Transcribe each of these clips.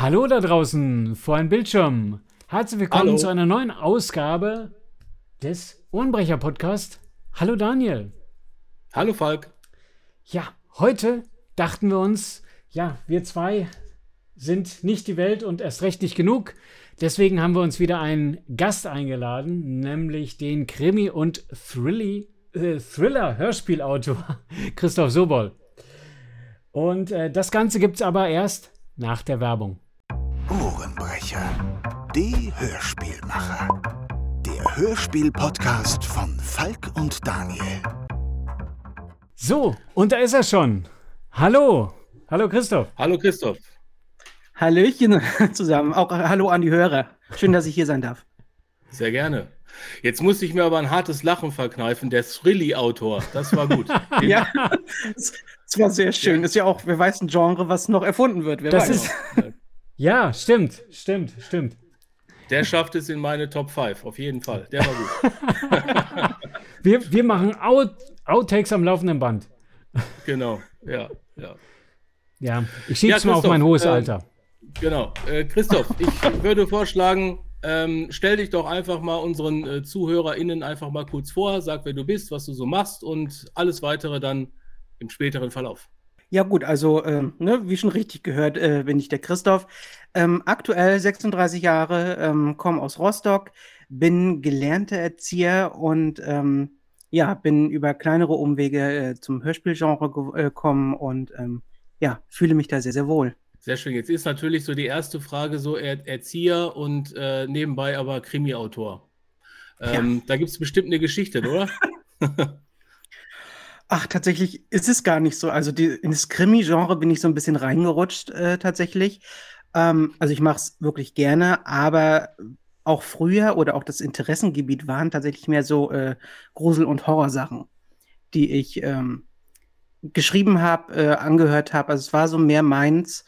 Hallo da draußen vor einem Bildschirm. Herzlich willkommen Hallo. zu einer neuen Ausgabe des Ohrenbrecher Podcast. Hallo Daniel. Hallo Falk. Ja, heute dachten wir uns, ja, wir zwei sind nicht die Welt und erst recht nicht genug. Deswegen haben wir uns wieder einen Gast eingeladen, nämlich den Krimi- und Thrilli, äh, Thriller-Hörspielautor Christoph Sobol. Und äh, das Ganze gibt es aber erst nach der Werbung. Ohrenbrecher, die Hörspielmacher. Der Hörspiel-Podcast von Falk und Daniel. So, und da ist er schon. Hallo. Hallo Christoph. Hallo Christoph. Hallöchen zusammen. Auch hallo an die Hörer. Schön, dass ich hier sein darf. Sehr gerne. Jetzt musste ich mir aber ein hartes Lachen verkneifen. Der Thrilly-Autor, das war gut. Ja, es war sehr schön. Ist ja auch, wer weiß, ein Genre, was noch erfunden wird. Wer Das weiß. ist- Ja, stimmt, stimmt, stimmt. Der schafft es in meine Top 5, auf jeden Fall. Der war gut. Wir, wir machen Out, Outtakes am laufenden Band. Genau, ja, ja. Ja, ich schieb's Ja, mal auf mein hohes ähm, Alter. Genau. Äh, Christoph, ich würde vorschlagen, ähm, stell dich doch einfach mal unseren äh, ZuhörerInnen einfach mal kurz vor, sag, wer du bist, was du so machst und alles weitere dann im späteren Verlauf. Ja, gut, also, ähm, ne, wie schon richtig gehört, äh, bin ich der Christoph. Ähm, aktuell 36 Jahre, ähm, komme aus Rostock, bin gelernter Erzieher und ähm, ja, bin über kleinere Umwege äh, zum Hörspielgenre ge- äh, gekommen und ähm, ja, fühle mich da sehr, sehr wohl. Sehr schön. Jetzt ist natürlich so die erste Frage so er Erzieher und äh, nebenbei aber Krimi-Autor. Ähm, Da gibt es bestimmt eine Geschichte, oder? Ach, tatsächlich ist es gar nicht so. Also die, in das Krimi-Genre bin ich so ein bisschen reingerutscht, äh, tatsächlich. Ähm, also ich mache es wirklich gerne, aber auch früher oder auch das Interessengebiet waren tatsächlich mehr so äh, Grusel- und Horrorsachen, die ich ähm, geschrieben habe, äh, angehört habe. Also es war so mehr meins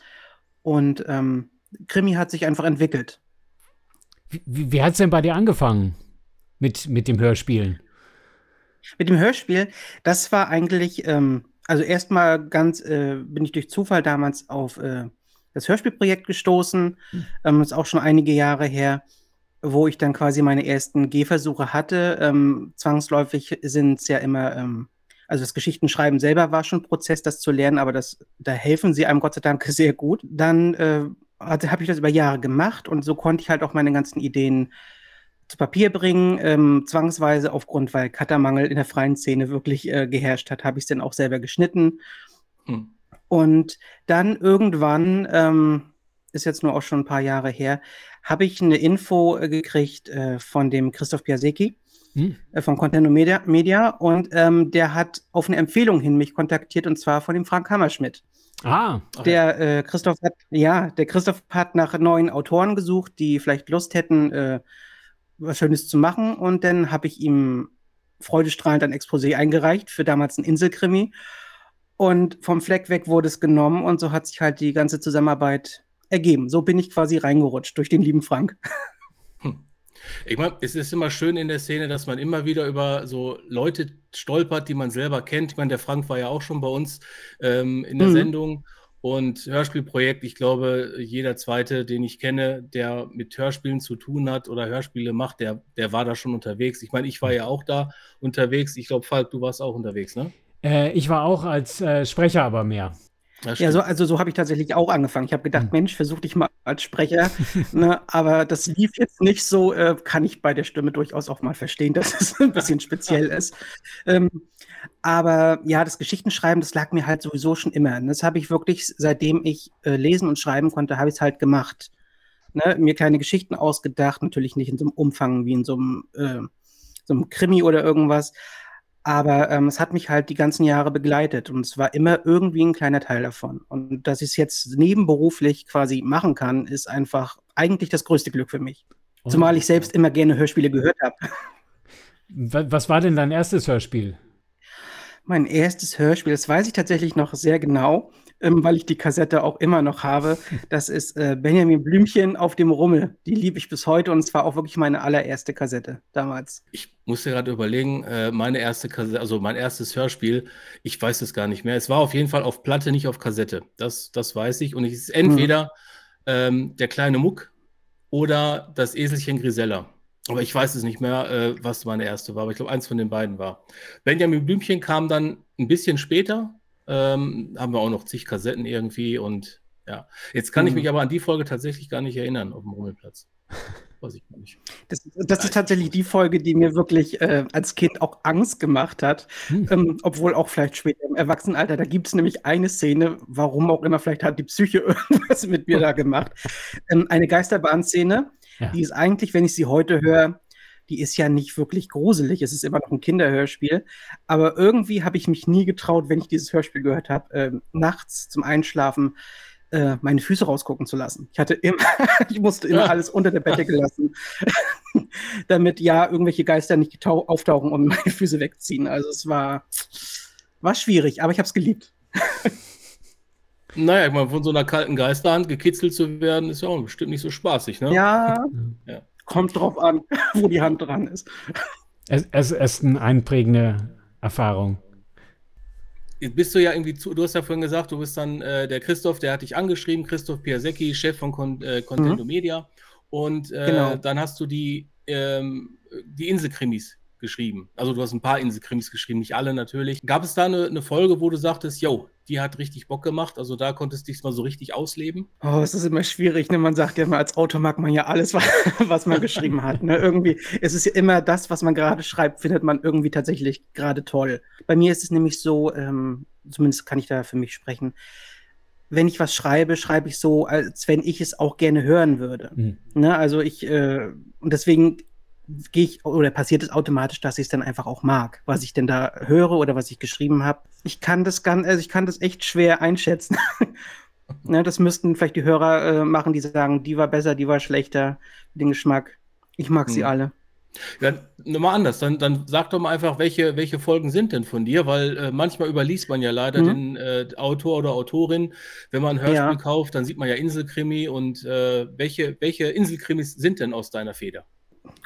und ähm, Krimi hat sich einfach entwickelt. Wie, wie, wie hat's denn bei dir angefangen mit, mit dem Hörspielen? Mit dem Hörspiel, das war eigentlich, ähm, also erstmal ganz, äh, bin ich durch Zufall damals auf äh, das Hörspielprojekt gestoßen. Ähm, das ist auch schon einige Jahre her, wo ich dann quasi meine ersten Gehversuche hatte. Ähm, zwangsläufig sind es ja immer, ähm, also das Geschichtenschreiben selber war schon ein Prozess, das zu lernen, aber das, da helfen sie einem Gott sei Dank sehr gut. Dann äh, habe ich das über Jahre gemacht und so konnte ich halt auch meine ganzen Ideen zu Papier bringen, ähm, zwangsweise aufgrund, weil Cuttermangel in der freien Szene wirklich äh, geherrscht hat, habe ich es dann auch selber geschnitten. Hm. Und dann irgendwann, ähm, ist jetzt nur auch schon ein paar Jahre her, habe ich eine Info äh, gekriegt äh, von dem Christoph Piasecki Hm? äh, von Content Media, Media und ähm, der hat auf eine Empfehlung hin mich kontaktiert und zwar von dem Frank Hammerschmidt. Ah, Ach Der äh, Christoph hat, ja, der Christoph hat nach neuen Autoren gesucht, die vielleicht Lust hätten, äh, was Schönes zu machen. Und dann habe ich ihm freudestrahlend ein Exposé eingereicht für damals ein Inselkrimi. Und vom Fleck weg wurde es genommen und so hat sich halt die ganze Zusammenarbeit ergeben. So bin ich quasi reingerutscht durch den lieben Frank. Ich meine, es ist immer schön in der Szene, dass man immer wieder über so Leute stolpert, die man selber kennt. Ich meine, der Frank war ja auch schon bei uns ähm, in der Mhm. Sendung und Hörspielprojekt. Ich glaube, jeder zweite, den ich kenne, der mit Hörspielen zu tun hat oder Hörspiele macht, der, der war da schon unterwegs. Ich meine, ich war ja auch da unterwegs. Ich glaube, Falk, du warst auch unterwegs, ne? äh, ich war auch als äh, Sprecher aber mehr. Ja, so, also so habe ich tatsächlich auch angefangen. Ich habe gedacht, Mhm. Mensch, versuch dich mal als Sprecher. ne, aber das lief jetzt nicht so, äh, kann ich bei der Stimme durchaus auch mal verstehen, dass es ein bisschen speziell ist. Ähm, aber ja, das Geschichtenschreiben, das lag mir halt sowieso schon immer. Und das habe ich wirklich, seitdem ich äh, lesen und schreiben konnte, habe ich es halt gemacht. Ne, mir kleine Geschichten ausgedacht, natürlich nicht in so einem Umfang wie in so einem, äh, so einem Krimi oder irgendwas. Aber ähm, es hat mich halt die ganzen Jahre begleitet und es war immer irgendwie ein kleiner Teil davon. Und dass ich es jetzt nebenberuflich quasi machen kann, ist einfach eigentlich das größte Glück für mich. Zumal ich selbst immer gerne Hörspiele gehört habe. Wa- Was war denn dein erstes Hörspiel? Mein erstes Hörspiel, das weiß ich tatsächlich noch sehr genau, ähm, weil ich die Kassette auch immer noch habe. Das ist äh, Benjamin Blümchen auf dem Rummel. Die liebe ich bis heute und es war auch wirklich meine allererste Kassette damals. Ich musste gerade überlegen, äh, meine erste Kassette, also mein erstes Hörspiel, ich weiß es gar nicht mehr. Es war auf jeden Fall auf Platte, nicht auf Kassette. Das, das weiß ich. Und es ist entweder ähm, Der kleine Muck oder Das Eselchen Grisella. Aber ich weiß es nicht mehr, äh, was meine erste war, aber ich glaube, eins von den beiden war. Benjamin Blümchen kam dann ein bisschen später. Ähm, haben wir auch noch zig Kassetten irgendwie und ja. Jetzt kann mhm. ich mich aber an die Folge tatsächlich gar nicht erinnern auf dem Rummelplatz. Weiß ich gar nicht. Das, das ist tatsächlich die Folge, die mir wirklich äh, als Kind auch Angst gemacht hat. Hm. Ähm, obwohl auch vielleicht später im Erwachsenenalter. Da gibt es nämlich eine Szene, warum auch immer, vielleicht hat die Psyche irgendwas mit mir da gemacht. Ähm, eine Geisterbahnszene, ja. die ist eigentlich, wenn ich sie heute höre, die ist ja nicht wirklich gruselig. Es ist immer noch ein Kinderhörspiel. Aber irgendwie habe ich mich nie getraut, wenn ich dieses Hörspiel gehört habe, äh, nachts zum Einschlafen äh, meine Füße rausgucken zu lassen. Ich hatte immer, ich musste immer alles unter der Bettdecke lassen, damit ja irgendwelche Geister nicht auftauchen und meine Füße wegziehen. Also es war, war schwierig, aber ich habe es geliebt. Naja, ich meine, von so einer kalten Geisterhand gekitzelt zu werden, ist ja auch bestimmt nicht so spaßig, ne? Ja, ja. kommt drauf an, wo die Hand dran ist. Es, es ist eine einprägende Erfahrung bist du ja irgendwie zu, du hast ja vorhin gesagt, du bist dann äh, der Christoph, der hat dich angeschrieben, Christoph Piasecki, Chef von Con äh, Contento mhm. Media. Und äh, genau. dann hast du die, ähm, die Inselkrimis geschrieben. Also du hast ein paar Inselkrimis geschrieben, nicht alle natürlich. Gab es da eine, eine Folge, wo du sagtest, yo, die hat richtig Bock gemacht, also da konntest du dich mal so richtig ausleben? Oh, es ist immer schwierig, ne? Man sagt ja immer, als Autor mag man ja alles, was man geschrieben hat. Ne? Irgendwie, es ist ja immer das, was man gerade schreibt, findet man irgendwie tatsächlich gerade toll. Bei mir ist es nämlich so, ähm, zumindest kann ich da für mich sprechen, wenn ich was schreibe, schreibe ich so, als wenn ich es auch gerne hören würde. Mhm. Ne? Also ich, äh, und deswegen gehe ich oder passiert es automatisch, dass ich es dann einfach auch mag, was ich denn da höre oder was ich geschrieben habe. Ich kann das ganz, also ich kann das echt schwer einschätzen. ne, das müssten vielleicht die Hörer äh, machen, die sagen, die war besser, die war schlechter, den Geschmack. Ich mag hm. sie alle. Ja, nochmal anders. Dann, dann sag doch mal einfach, welche, welche Folgen sind denn von dir, weil äh, manchmal überliest man ja leider mhm. den äh, Autor oder Autorin. Wenn man ein Hörspiel ja. kauft, dann sieht man ja Inselkrimi und äh, welche, welche Inselkrimis sind denn aus deiner Feder?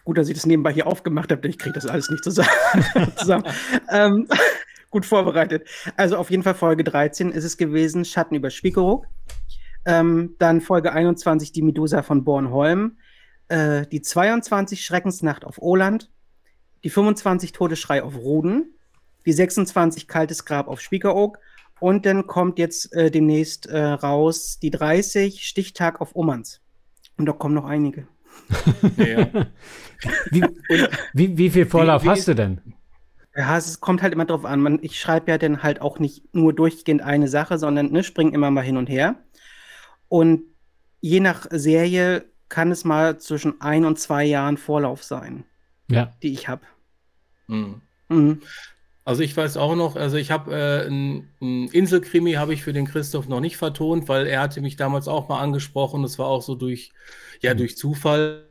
Gut, dass ich das nebenbei hier aufgemacht habe, denn ich kriege das alles nicht zusammen. zusammen. ähm, gut vorbereitet. Also auf jeden Fall Folge 13 ist es gewesen, Schatten über Spiekeroog. Ähm, dann Folge 21, die Medusa von Bornholm. Äh, die 22, Schreckensnacht auf Oland. Die 25, Todesschrei auf Ruden. Die 26, Kaltes Grab auf Spiekeroog. Und dann kommt jetzt äh, demnächst äh, raus die 30, Stichtag auf Ummanns. Und da kommen noch einige. Ja. wie, wie, wie, viel Vorlauf wie, hast du denn? Ja, es kommt halt immer drauf an. Man, ich schreibe ja dann halt auch nicht nur durchgehend eine Sache, sondern ne, springe immer mal hin und her. Und je nach Serie kann es mal zwischen ein und zwei Jahren Vorlauf sein, ja. die ich habe. Mhm. Mhm. Also ich weiß auch noch, also ich habe äh, ein, ein Inselkrimi habe ich für den Christoph noch nicht vertont, weil er hatte mich damals auch mal angesprochen. Das war auch so durch, ja, mhm. durch Zufall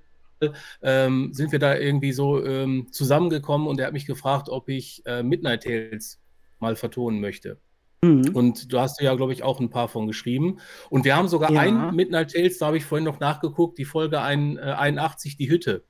ähm, sind wir da irgendwie so ähm, zusammengekommen und er hat mich gefragt, ob ich äh, Midnight Tales mal vertonen möchte. Mhm. Und du hast ja, glaube ich, auch ein paar von geschrieben. Und wir haben sogar ja. ein Midnight Tales, da habe ich vorhin noch nachgeguckt, die Folge ein, äh, 81, die Hütte.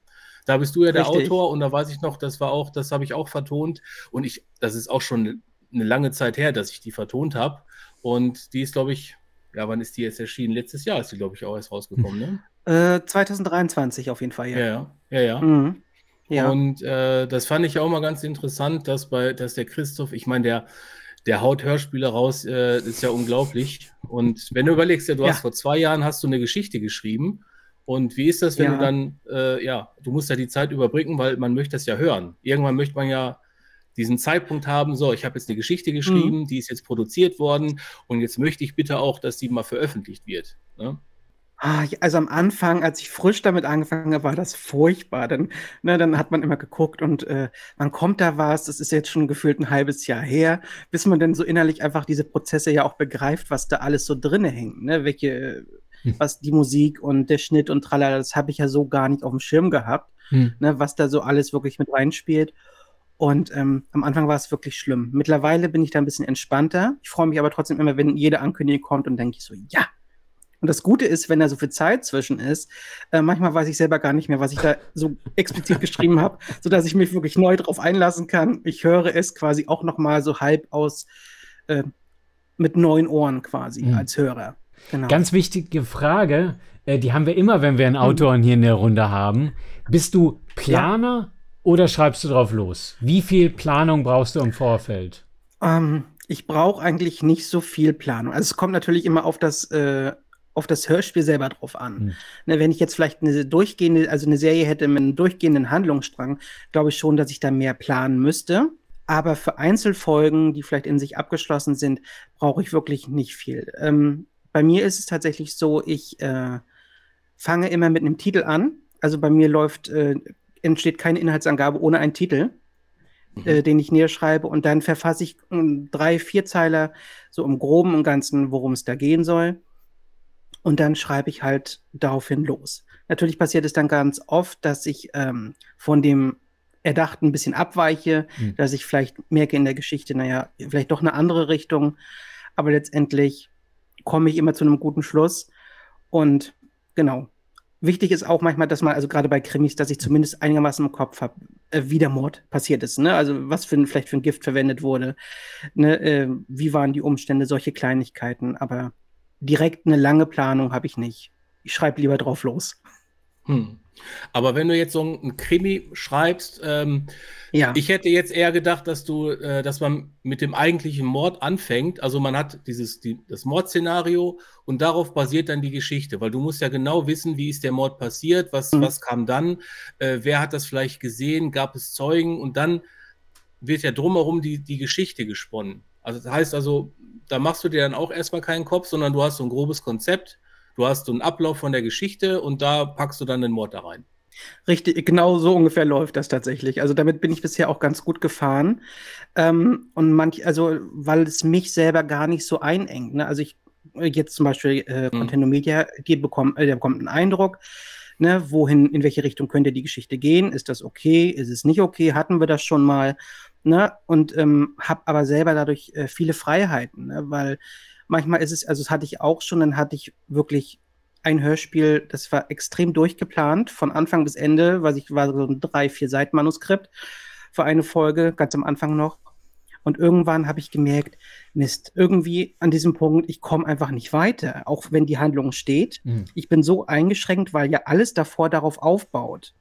Da bist du ja der Richtig. Autor und da weiß ich noch, das war auch, das habe ich auch vertont. Und ich, das ist auch schon eine lange Zeit her, dass ich die vertont habe. Und die ist, glaube ich, ja, wann ist die jetzt erschienen? Letztes Jahr ist die, glaube ich, auch erst rausgekommen, ne? Äh, 2023 auf jeden Fall, ja. Ja, ja, ja. Mhm. ja. Und äh, das fand ich auch mal ganz interessant, dass bei, dass der Christoph, ich meine, der, der haut Hörspiele raus, äh, ist ja unglaublich. Und wenn du überlegst, ja, du ja. hast vor zwei Jahren hast du eine Geschichte geschrieben und wie ist das, wenn ja. du dann, äh, ja, du musst ja die Zeit überbrücken, weil man möchte das ja hören. Irgendwann möchte man ja diesen Zeitpunkt haben, so, ich habe jetzt eine Geschichte geschrieben, mhm. die ist jetzt produziert worden und jetzt möchte ich bitte auch, dass die mal veröffentlicht wird. Ne? Ah, also am Anfang, als ich frisch damit angefangen habe, war das furchtbar. Dann, ne, dann hat man immer geguckt und äh, wann kommt da was? Das ist jetzt schon gefühlt ein halbes Jahr her, bis man dann so innerlich einfach diese Prozesse ja auch begreift, was da alles so drinne hängt. Ne? Welche. Was die Musik und der Schnitt und tralala, das habe ich ja so gar nicht auf dem Schirm gehabt, hm. ne, was da so alles wirklich mit reinspielt. Und ähm, am Anfang war es wirklich schlimm. Mittlerweile bin ich da ein bisschen entspannter. Ich freue mich aber trotzdem immer, wenn jede Ankündigung kommt und denke ich so, ja. Und das Gute ist, wenn da so viel Zeit zwischen ist, äh, manchmal weiß ich selber gar nicht mehr, was ich da so explizit geschrieben habe, sodass ich mich wirklich neu drauf einlassen kann. Ich höre es quasi auch noch mal so halb aus äh, mit neuen Ohren quasi mhm. als Hörer. Genau. Ganz wichtige Frage, äh, die haben wir immer, wenn wir einen Autoren hier in der Runde haben. Bist du Planer ja. oder schreibst du drauf los? Wie viel Planung brauchst du im Vorfeld? Ähm, ich brauche eigentlich nicht so viel Planung. Also es kommt natürlich immer auf das, äh, auf das Hörspiel selber drauf an. Hm. Ne, wenn ich jetzt vielleicht eine durchgehende, also eine Serie hätte mit einem durchgehenden Handlungsstrang, glaube ich schon, dass ich da mehr planen müsste. Aber für Einzelfolgen, die vielleicht in sich abgeschlossen sind, brauche ich wirklich nicht viel. Ähm, bei mir ist es tatsächlich so, ich äh, fange immer mit einem Titel an. Also bei mir läuft, äh, entsteht keine Inhaltsangabe ohne einen Titel, mhm. äh, den ich näher schreibe. Und dann verfasse ich um, drei, vier Zeiler so im Groben und Ganzen, worum es da gehen soll. Und dann schreibe ich halt daraufhin los. Natürlich passiert es dann ganz oft, dass ich ähm, von dem Erdachten ein bisschen abweiche, mhm. dass ich vielleicht merke in der Geschichte, naja, vielleicht doch eine andere Richtung. Aber letztendlich komme ich immer zu einem guten Schluss. Und genau. Wichtig ist auch manchmal, dass man, also gerade bei Krimis, dass ich zumindest einigermaßen im Kopf habe, äh, wie der Mord passiert ist. Ne? Also was für ein, vielleicht für ein Gift verwendet wurde. Ne? Äh, wie waren die Umstände, solche Kleinigkeiten. Aber direkt eine lange Planung habe ich nicht. Ich schreibe lieber drauf los. Hm. Aber wenn du jetzt so ein Krimi schreibst, ähm, ja. ich hätte jetzt eher gedacht, dass du, äh, dass man mit dem eigentlichen Mord anfängt. Also man hat dieses die, das Mordszenario und darauf basiert dann die Geschichte, weil du musst ja genau wissen, wie ist der Mord passiert, was, mhm. was kam dann, äh, wer hat das vielleicht gesehen, gab es Zeugen und dann wird ja drumherum die, die Geschichte gesponnen. Also das heißt also, da machst du dir dann auch erstmal keinen Kopf, sondern du hast so ein grobes Konzept Du hast so einen Ablauf von der Geschichte und da packst du dann den Mord da rein. Richtig, genau so ungefähr läuft das tatsächlich. Also damit bin ich bisher auch ganz gut gefahren. Ähm, und manch, also, weil es mich selber gar nicht so einengt. Ne? Also ich jetzt zum Beispiel äh, mhm. Content Media, die bekommt, äh, der bekommt einen Eindruck, ne, wohin, in welche Richtung könnte die Geschichte gehen? Ist das okay? Ist es nicht okay? Hatten wir das schon mal? Ne? Und ähm, habe aber selber dadurch äh, viele Freiheiten, ne? weil Manchmal ist es, also das hatte ich auch schon, dann hatte ich wirklich ein Hörspiel, das war extrem durchgeplant, von Anfang bis Ende, weil ich war so ein drei, vier Seiten Manuskript für eine Folge, ganz am Anfang noch. Und irgendwann habe ich gemerkt, Mist, irgendwie an diesem Punkt, ich komme einfach nicht weiter, auch wenn die Handlung steht. Mhm. Ich bin so eingeschränkt, weil ja alles davor darauf aufbaut.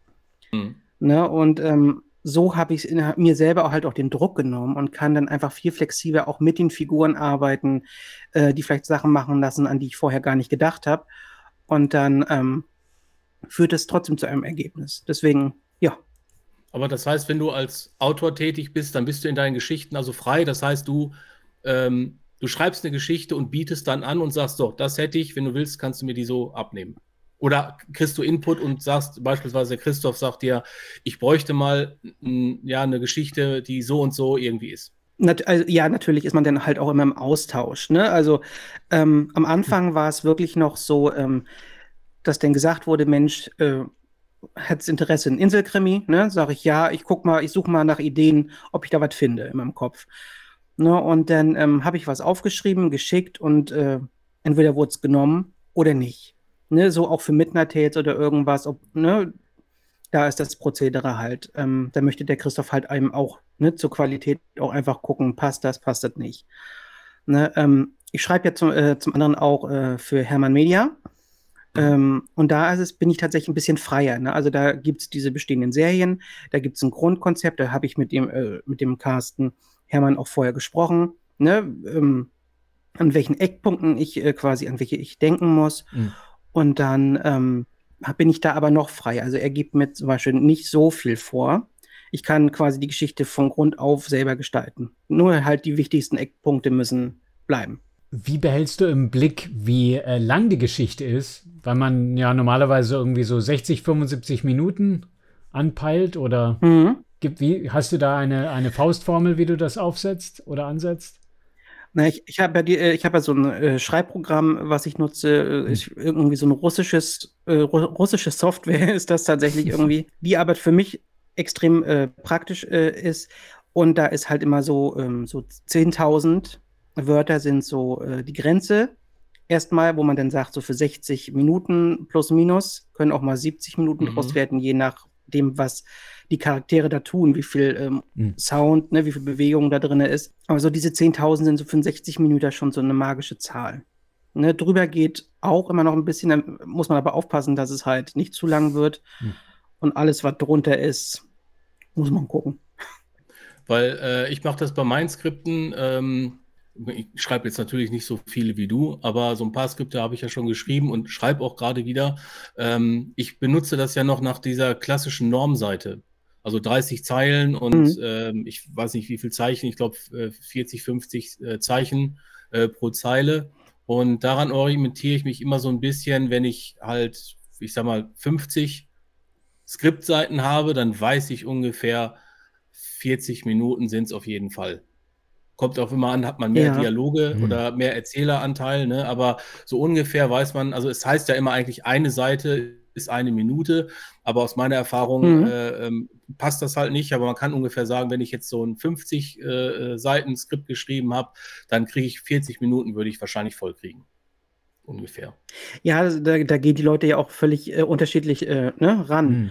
Mhm. Ne? Und ähm, so habe ich mir selber auch halt auch den Druck genommen und kann dann einfach viel flexibler auch mit den Figuren arbeiten, äh, die vielleicht Sachen machen lassen, an die ich vorher gar nicht gedacht habe. Und dann ähm, führt es trotzdem zu einem Ergebnis. Deswegen, ja. Aber das heißt, wenn du als Autor tätig bist, dann bist du in deinen Geschichten also frei. Das heißt, du, ähm, du schreibst eine Geschichte und bietest dann an und sagst, so, das hätte ich, wenn du willst, kannst du mir die so abnehmen. Oder kriegst du Input und sagst, beispielsweise Christoph sagt dir, ich bräuchte mal ja, eine Geschichte, die so und so irgendwie ist. Nat also, ja, natürlich ist man dann halt auch immer im Austausch. Ne? Also ähm, am Anfang war es wirklich noch so, ähm, dass dann gesagt wurde, Mensch, äh, hat Interesse in Inselkrimi? Ne? Sage ich ja, ich guck mal, ich suche mal nach Ideen, ob ich da was finde in meinem Kopf. Ne? Und dann ähm, habe ich was aufgeschrieben, geschickt und äh, entweder wurde es genommen oder nicht ne, so auch für Midnight Tales oder irgendwas, ob, ne, da ist das Prozedere halt. Ähm, da möchte der Christoph halt einem auch ne, zur Qualität auch einfach gucken, passt das, passt das nicht. Ne, ähm, ich schreibe ja zum, äh, zum anderen auch äh, für Hermann Media. Ähm, und da ist es, bin ich tatsächlich ein bisschen freier. Ne? Also da gibt es diese bestehenden Serien, da gibt es ein Grundkonzept, da habe ich mit dem, äh, mit dem Carsten Hermann auch vorher gesprochen, ne? Ähm, an welchen Eckpunkten ich äh, quasi, an welche ich denken muss. Mhm. Und dann ähm, bin ich da aber noch frei. Also er gibt mir zum Beispiel nicht so viel vor. Ich kann quasi die Geschichte von Grund auf selber gestalten. Nur halt die wichtigsten Eckpunkte müssen bleiben. Wie behältst du im Blick, wie äh, lang die Geschichte ist? Weil man ja normalerweise irgendwie so 60, 75 Minuten anpeilt oder mhm. gibt, wie, hast du da eine, eine Faustformel, wie du das aufsetzt oder ansetzt? Na, ich, ich habe ja, die, äh, ich hab ja so ein äh, Schreibprogramm, was ich nutze. Äh, ich, irgendwie so ein russisches, äh, russische Software ist das tatsächlich irgendwie, die aber für mich extrem äh, praktisch äh, ist. Und da ist halt immer so, ähm, so 10.000 Wörter sind so die Grenze. Erstmal, wo man dann sagt, so für 60 Minuten plus minus, können auch mal 70 Minuten mhm. draus werden, je nachdem, was die Charaktere da tun, wie viel ähm, mhm. Sound, ne, wie viel Bewegung da drin ist. Aber so diese 10.000 sind so 65 Minuten schon so eine magische Zahl. Ne, drüber geht auch immer noch ein bisschen, dann muss man aber aufpassen, dass es halt nicht zu lang wird. Hm. Und alles, was drunter ist, muss man gucken. Weil äh, ich mache das bei meinen Skripten. Ähm, ich schreibe jetzt natürlich nicht so viele wie du, aber so ein paar Skripte habe ich ja schon geschrieben und schreibe auch gerade wieder. Ähm, ich benutze das ja noch nach dieser klassischen Normseite. Also 30 Zeilen und mhm. ähm, ich weiß nicht wie viel Zeichen, ich glaube 40, 50 äh, Zeichen äh, pro Zeile. Und daran orientiere ich mich immer so ein bisschen, wenn ich halt, ich sag mal, 50 Skriptseiten habe, dann weiß ich ungefähr, 40 Minuten sind es auf jeden Fall. Kommt auch immer an, hat man mehr ja. Dialoge mhm. oder mehr Erzähleranteil, ne? aber so ungefähr weiß man, also es heißt ja immer eigentlich, eine Seite ist eine Minute, aber aus meiner Erfahrung mhm. äh, ähm, passt das halt nicht, aber man kann ungefähr sagen, wenn ich jetzt so ein 50 äh, Seiten Skript geschrieben habe, dann kriege ich 40 Minuten, würde ich wahrscheinlich voll kriegen. Ungefähr. Ja, da, da gehen die Leute ja auch völlig äh, unterschiedlich äh, ne, ran. Mhm.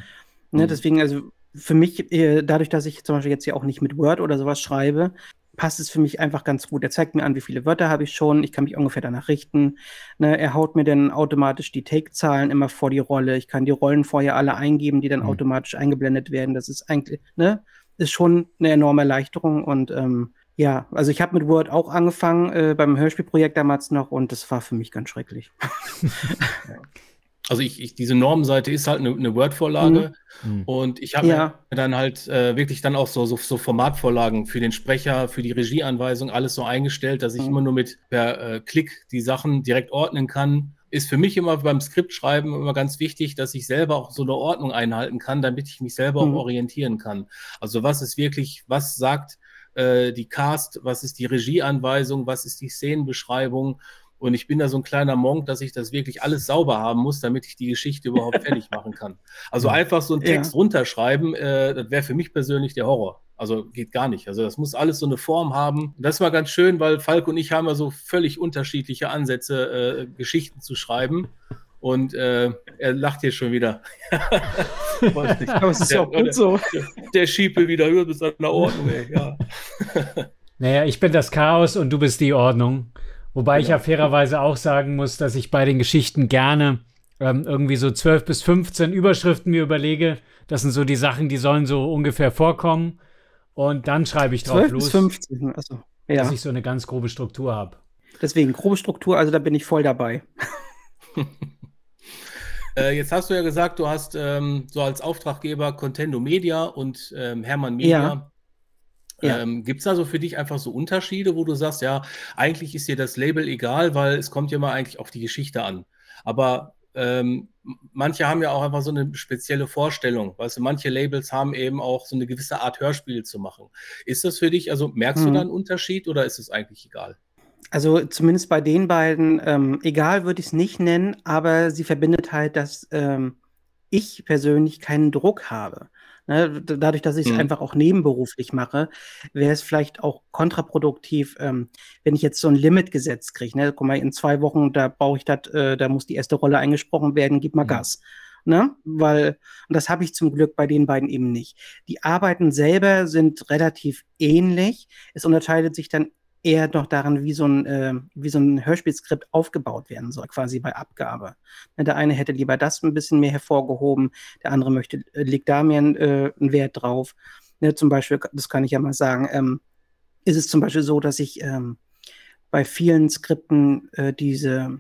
Ne, mhm. deswegen, also für mich, äh, dadurch, dass ich zum Beispiel jetzt ja auch nicht mit Word oder sowas schreibe, passt es für mich einfach ganz gut. Er zeigt mir an, wie viele Wörter habe ich schon. Ich kann mich ungefähr danach richten. Ne, er haut mir dann automatisch die Take-Zahlen immer vor die Rolle. Ich kann die Rollen vorher alle eingeben, die dann mhm. automatisch eingeblendet werden. Das ist eigentlich, ne, ist schon eine enorme Erleichterung. Und ähm, ja, also ich habe mit Word auch angefangen äh, beim Hörspielprojekt damals noch und das war für mich ganz schrecklich. Also ich, ich, diese Normenseite ist halt eine, eine Word-Vorlage mhm. mhm. und ich habe ja. mir dann halt äh, wirklich dann auch so, so, so, Formatvorlagen für den Sprecher, für die Regieanweisung, alles so eingestellt, dass ich mhm. immer nur mit per äh, Klick die Sachen direkt ordnen kann. Ist für mich immer beim Skriptschreiben immer ganz wichtig, dass ich selber auch so eine Ordnung einhalten kann, damit ich mich selber mhm. auch orientieren kann. Also was ist wirklich, was sagt äh, die Cast, was ist die Regieanweisung, was ist die Szenenbeschreibung und ich bin da so ein kleiner Monk, dass ich das wirklich alles sauber haben muss, damit ich die Geschichte überhaupt fertig machen kann. Also einfach so einen Text ja. runterschreiben, äh, das wäre für mich persönlich der Horror. Also geht gar nicht. Also das muss alles so eine Form haben. Das war ganz schön, weil Falk und ich haben ja so völlig unterschiedliche Ansätze, äh, Geschichten zu schreiben. Und äh, er lacht hier schon wieder. Aber es ist ja auch gut so. Der, der Schiepe wieder über bis an der Ordnung, ey. Ja. Naja, ich bin das Chaos und du bist die Ordnung. Wobei ich ja fairerweise auch sagen muss, dass ich bei den Geschichten gerne ähm, irgendwie so 12 bis 15 Überschriften mir überlege. Das sind so die Sachen, die sollen so ungefähr vorkommen. Und dann schreibe ich drauf 12 los. Bis 15, also, ja. Dass ich so eine ganz grobe Struktur habe. Deswegen, grobe Struktur, also da bin ich voll dabei. äh, jetzt hast du ja gesagt, du hast ähm, so als Auftraggeber Contendo Media und ähm, Hermann Media. Ja. Ja. Ähm, Gibt es da so für dich einfach so Unterschiede, wo du sagst, ja, eigentlich ist dir das Label egal, weil es kommt ja mal eigentlich auf die Geschichte an. Aber ähm, manche haben ja auch einfach so eine spezielle Vorstellung. Weißt du, manche Labels haben eben auch so eine gewisse Art Hörspiel zu machen. Ist das für dich, also merkst mhm. du da einen Unterschied oder ist es eigentlich egal? Also zumindest bei den beiden, ähm, egal würde ich es nicht nennen, aber sie verbindet halt, dass ähm, ich persönlich keinen Druck habe. Ne, dadurch, dass ich es mhm. einfach auch nebenberuflich mache, wäre es vielleicht auch kontraproduktiv, ähm, wenn ich jetzt so ein Limit gesetzt kriege. Ne? Guck mal, in zwei Wochen, da brauche ich das, äh, da muss die erste Rolle eingesprochen werden, gib mal mhm. Gas. Ne? Weil, und das habe ich zum Glück bei den beiden eben nicht. Die Arbeiten selber sind relativ ähnlich. Es unterscheidet sich dann eher noch daran, wie so ein, äh, wie so ein Hörspielskript aufgebaut werden soll, quasi bei Abgabe. Ne, der eine hätte lieber das ein bisschen mehr hervorgehoben, der andere möchte, äh, legt da mehr äh, einen Wert drauf. Ne, zum Beispiel, das kann ich ja mal sagen, ähm, ist es zum Beispiel so, dass ich ähm, bei vielen Skripten äh, diese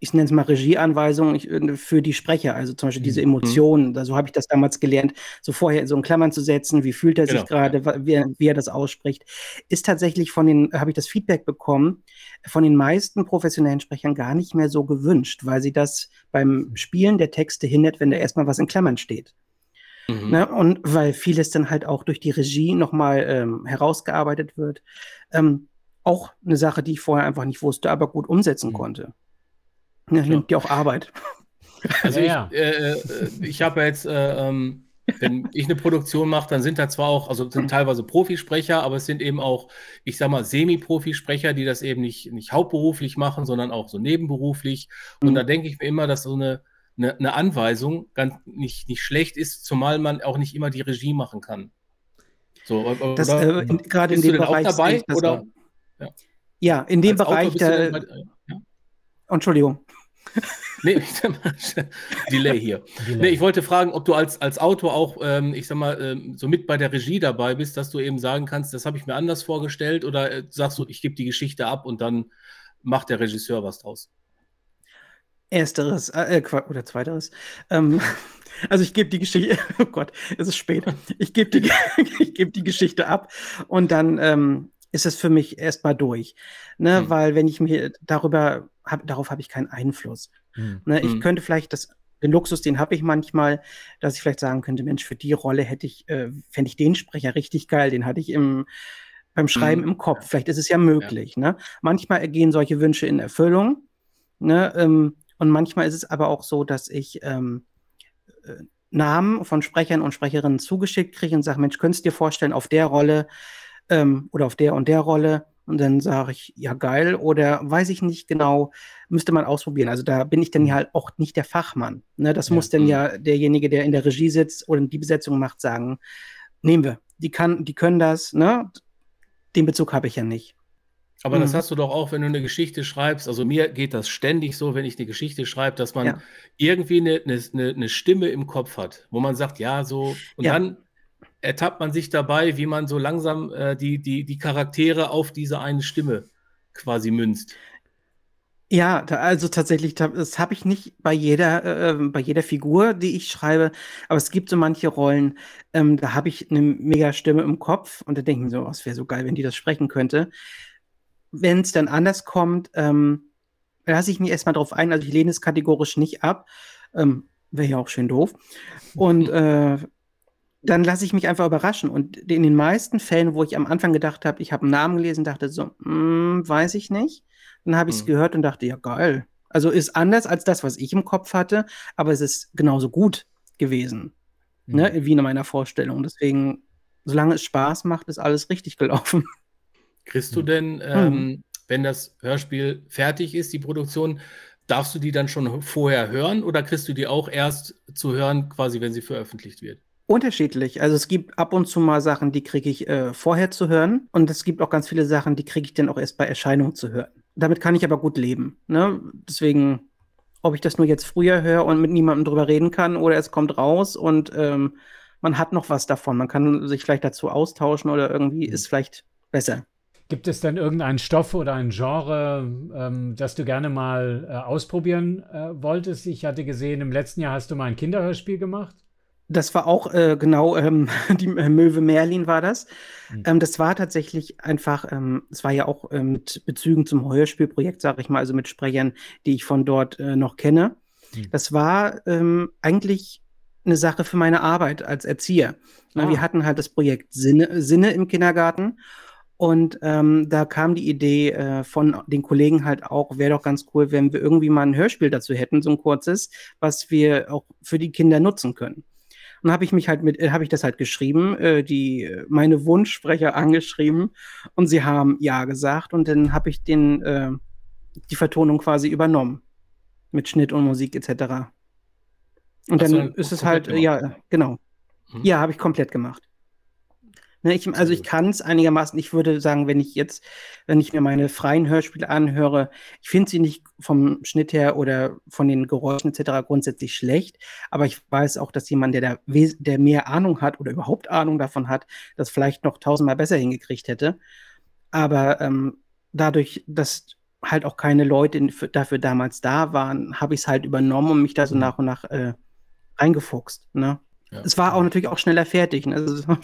ich nenne es mal Regieanweisungen äh, für die Sprecher, also zum Beispiel diese mhm. Emotionen. Mhm. So habe ich das damals gelernt, so vorher so in Klammern zu setzen, wie fühlt er genau. sich gerade, wie, wie, er das ausspricht. Ist tatsächlich von den, habe ich das Feedback bekommen, von den meisten professionellen Sprechern gar nicht mehr so gewünscht, weil sie das beim Spielen der Texte hindert, wenn da erstmal was in Klammern steht. Mhm. Ne? Und weil vieles dann halt auch durch die Regie nochmal ähm, herausgearbeitet wird. Ähm, auch eine Sache, die ich vorher einfach nicht wusste, aber gut umsetzen mhm. konnte. Ja, nimmt dir auch Arbeit. Also ja, ich, äh, äh, ich habe jetzt, äh, ähm, wenn ich eine Produktion mache, dann sind da zwar auch, also sind teilweise Profisprecher, aber es sind eben auch, ich sag mal, Semi-Profisprecher, die das eben nicht, nicht hauptberuflich machen, sondern auch so nebenberuflich. Und mhm. da denke ich mir immer, dass so eine, eine, eine, Anweisung ganz nicht, nicht schlecht ist, zumal man auch nicht immer die Regie machen kann. So, oder, das, äh, gerade in dem Bereich dabei, oder? Ja. ja. in dem Bereich, da, Entschuldigung. Nee, Delay hier. Delay. Nee, ich wollte fragen, ob du als, als Autor auch, ähm, ich sag mal, ähm, so mit bei der Regie dabei bist, dass du eben sagen kannst, das habe ich mir anders vorgestellt oder äh, sagst du, ich gebe die Geschichte ab und dann macht der Regisseur was draus? Ersteres, äh, äh oder zweiteres. Ähm, also ich gebe die Geschichte, oh Gott, es ist spät. Ich gebe die, geb die Geschichte ab und dann ähm, ist es für mich erstmal durch. Ne? Mhm. Weil wenn ich mir darüber, hab, darauf habe ich keinen Einfluss. Mhm. Ne? Ich mhm. könnte vielleicht das, den Luxus, den habe ich manchmal, dass ich vielleicht sagen könnte, Mensch, für die Rolle hätte ich, äh, fände ich den Sprecher richtig geil, den hatte ich im, beim Schreiben mhm. im Kopf. Vielleicht ist es ja möglich. Ja. Ne? Manchmal ergehen solche Wünsche in Erfüllung. Ne? Ähm, und manchmal ist es aber auch so, dass ich ähm, äh, Namen von Sprechern und Sprecherinnen zugeschickt kriege und sage, Mensch, könntest du dir vorstellen, auf der Rolle ähm, oder auf der und der Rolle. Und dann sage ich, ja, geil. Oder weiß ich nicht genau, müsste man ausprobieren. Also da bin ich dann ja halt auch nicht der Fachmann. Ne? Das ja. muss dann mhm. ja derjenige, der in der Regie sitzt oder die Besetzung macht, sagen, nehmen wir. Die, kann, die können das, ne? Den Bezug habe ich ja nicht. Aber mhm. das hast du doch auch, wenn du eine Geschichte schreibst. Also mir geht das ständig so, wenn ich eine Geschichte schreibe, dass man ja. irgendwie eine, eine, eine, Stimme im Kopf hat, wo man sagt, ja, so. Und ja. dann ertappt man sich dabei, wie man so langsam äh, die, die, die Charaktere auf diese eine Stimme quasi münzt. Ja, da, also tatsächlich, das habe ich nicht bei jeder, äh, bei jeder Figur, die ich schreibe, aber es gibt so manche Rollen, ähm, da habe ich eine mega Stimme im Kopf und da denke ich mir so, oh, es wäre so geil, wenn die das sprechen könnte. Wenn es dann anders kommt, ähm, lasse ich mich erstmal drauf ein, also ich lehne es kategorisch nicht ab. Ähm, wäre ja auch schön doof. Und äh, dann lasse ich mich einfach überraschen. Und in den meisten Fällen, wo ich am Anfang gedacht habe, ich habe einen Namen gelesen, dachte so, mm, weiß ich nicht. Dann habe ich es mhm. gehört und dachte, ja, geil. Also ist anders als das, was ich im Kopf hatte, aber es ist genauso gut gewesen. Ne, mhm. Ne, wie in meiner Vorstellung. Deswegen, solange es Spaß macht, ist alles richtig gelaufen. Kriegst du denn, mhm. ähm, wenn das Hörspiel fertig ist, die Produktion, darfst du die dann schon vorher hören oder kriegst du die auch erst zu hören, quasi, wenn sie veröffentlicht wird? Unterschiedlich. Also es gibt ab und zu mal Sachen, die kriege ich äh, vorher zu hören. Und es gibt auch ganz viele Sachen, die kriege ich dann auch erst bei Erscheinung zu hören. Damit kann ich aber gut leben. Ne? Deswegen, ob ich das nur jetzt früher höre und mit niemandem drüber reden kann oder es kommt raus und ähm, man hat noch was davon. Man kann sich vielleicht dazu austauschen oder irgendwie mhm. ist vielleicht besser. Gibt es denn irgendeinen Stoff oder ein Genre, ähm, das du gerne mal äh, ausprobieren äh, wolltest? Ich hatte gesehen, im letzten Jahr hast du mal ein Kinderhörspiel gemacht. Das war auch äh, genau, ähm, die äh, Möwe Merlin war das. Mhm. Ähm, das war tatsächlich einfach, ähm, es war ja auch äh, mit Bezügen zum Heuerspielprojekt, sage ich mal, also mit Sprechern, die ich von dort äh, noch kenne. Mhm. Das war ähm, eigentlich eine Sache für meine Arbeit als Erzieher. Ah. Wir hatten halt das Projekt Sinne, Sinne im Kindergarten und ähm, da kam die Idee äh, von den Kollegen halt auch, wäre doch ganz cool, wenn wir irgendwie mal ein Hörspiel dazu hätten, so ein kurzes, was wir auch für die Kinder nutzen können. Und habe ich mich halt mit, äh, habe ich das halt geschrieben, äh, die äh, meine Wunschsprecher angeschrieben und sie haben ja gesagt und dann habe ich den äh, die Vertonung quasi übernommen mit Schnitt und Musik etc. Und Hast dann ist es halt, ja, genau. Hm. Ja, habe ich komplett gemacht. Ne, ich, also ich kann es einigermaßen, ich würde sagen, wenn ich jetzt, wenn ich mir meine freien Hörspiele anhöre, ich finde sie nicht vom Schnitt her oder von den Geräuschen etc. grundsätzlich schlecht, aber ich weiß auch, dass jemand, der da der mehr Ahnung hat oder überhaupt Ahnung davon hat, das vielleicht noch tausendmal besser hingekriegt hätte. Aber ähm, dadurch, dass halt auch keine Leute dafür damals da waren, habe ich es halt übernommen und mich da so mhm. nach und nach äh, reingefuchst. Ne? Ja. Es war auch natürlich auch schneller fertig. Ne? Also,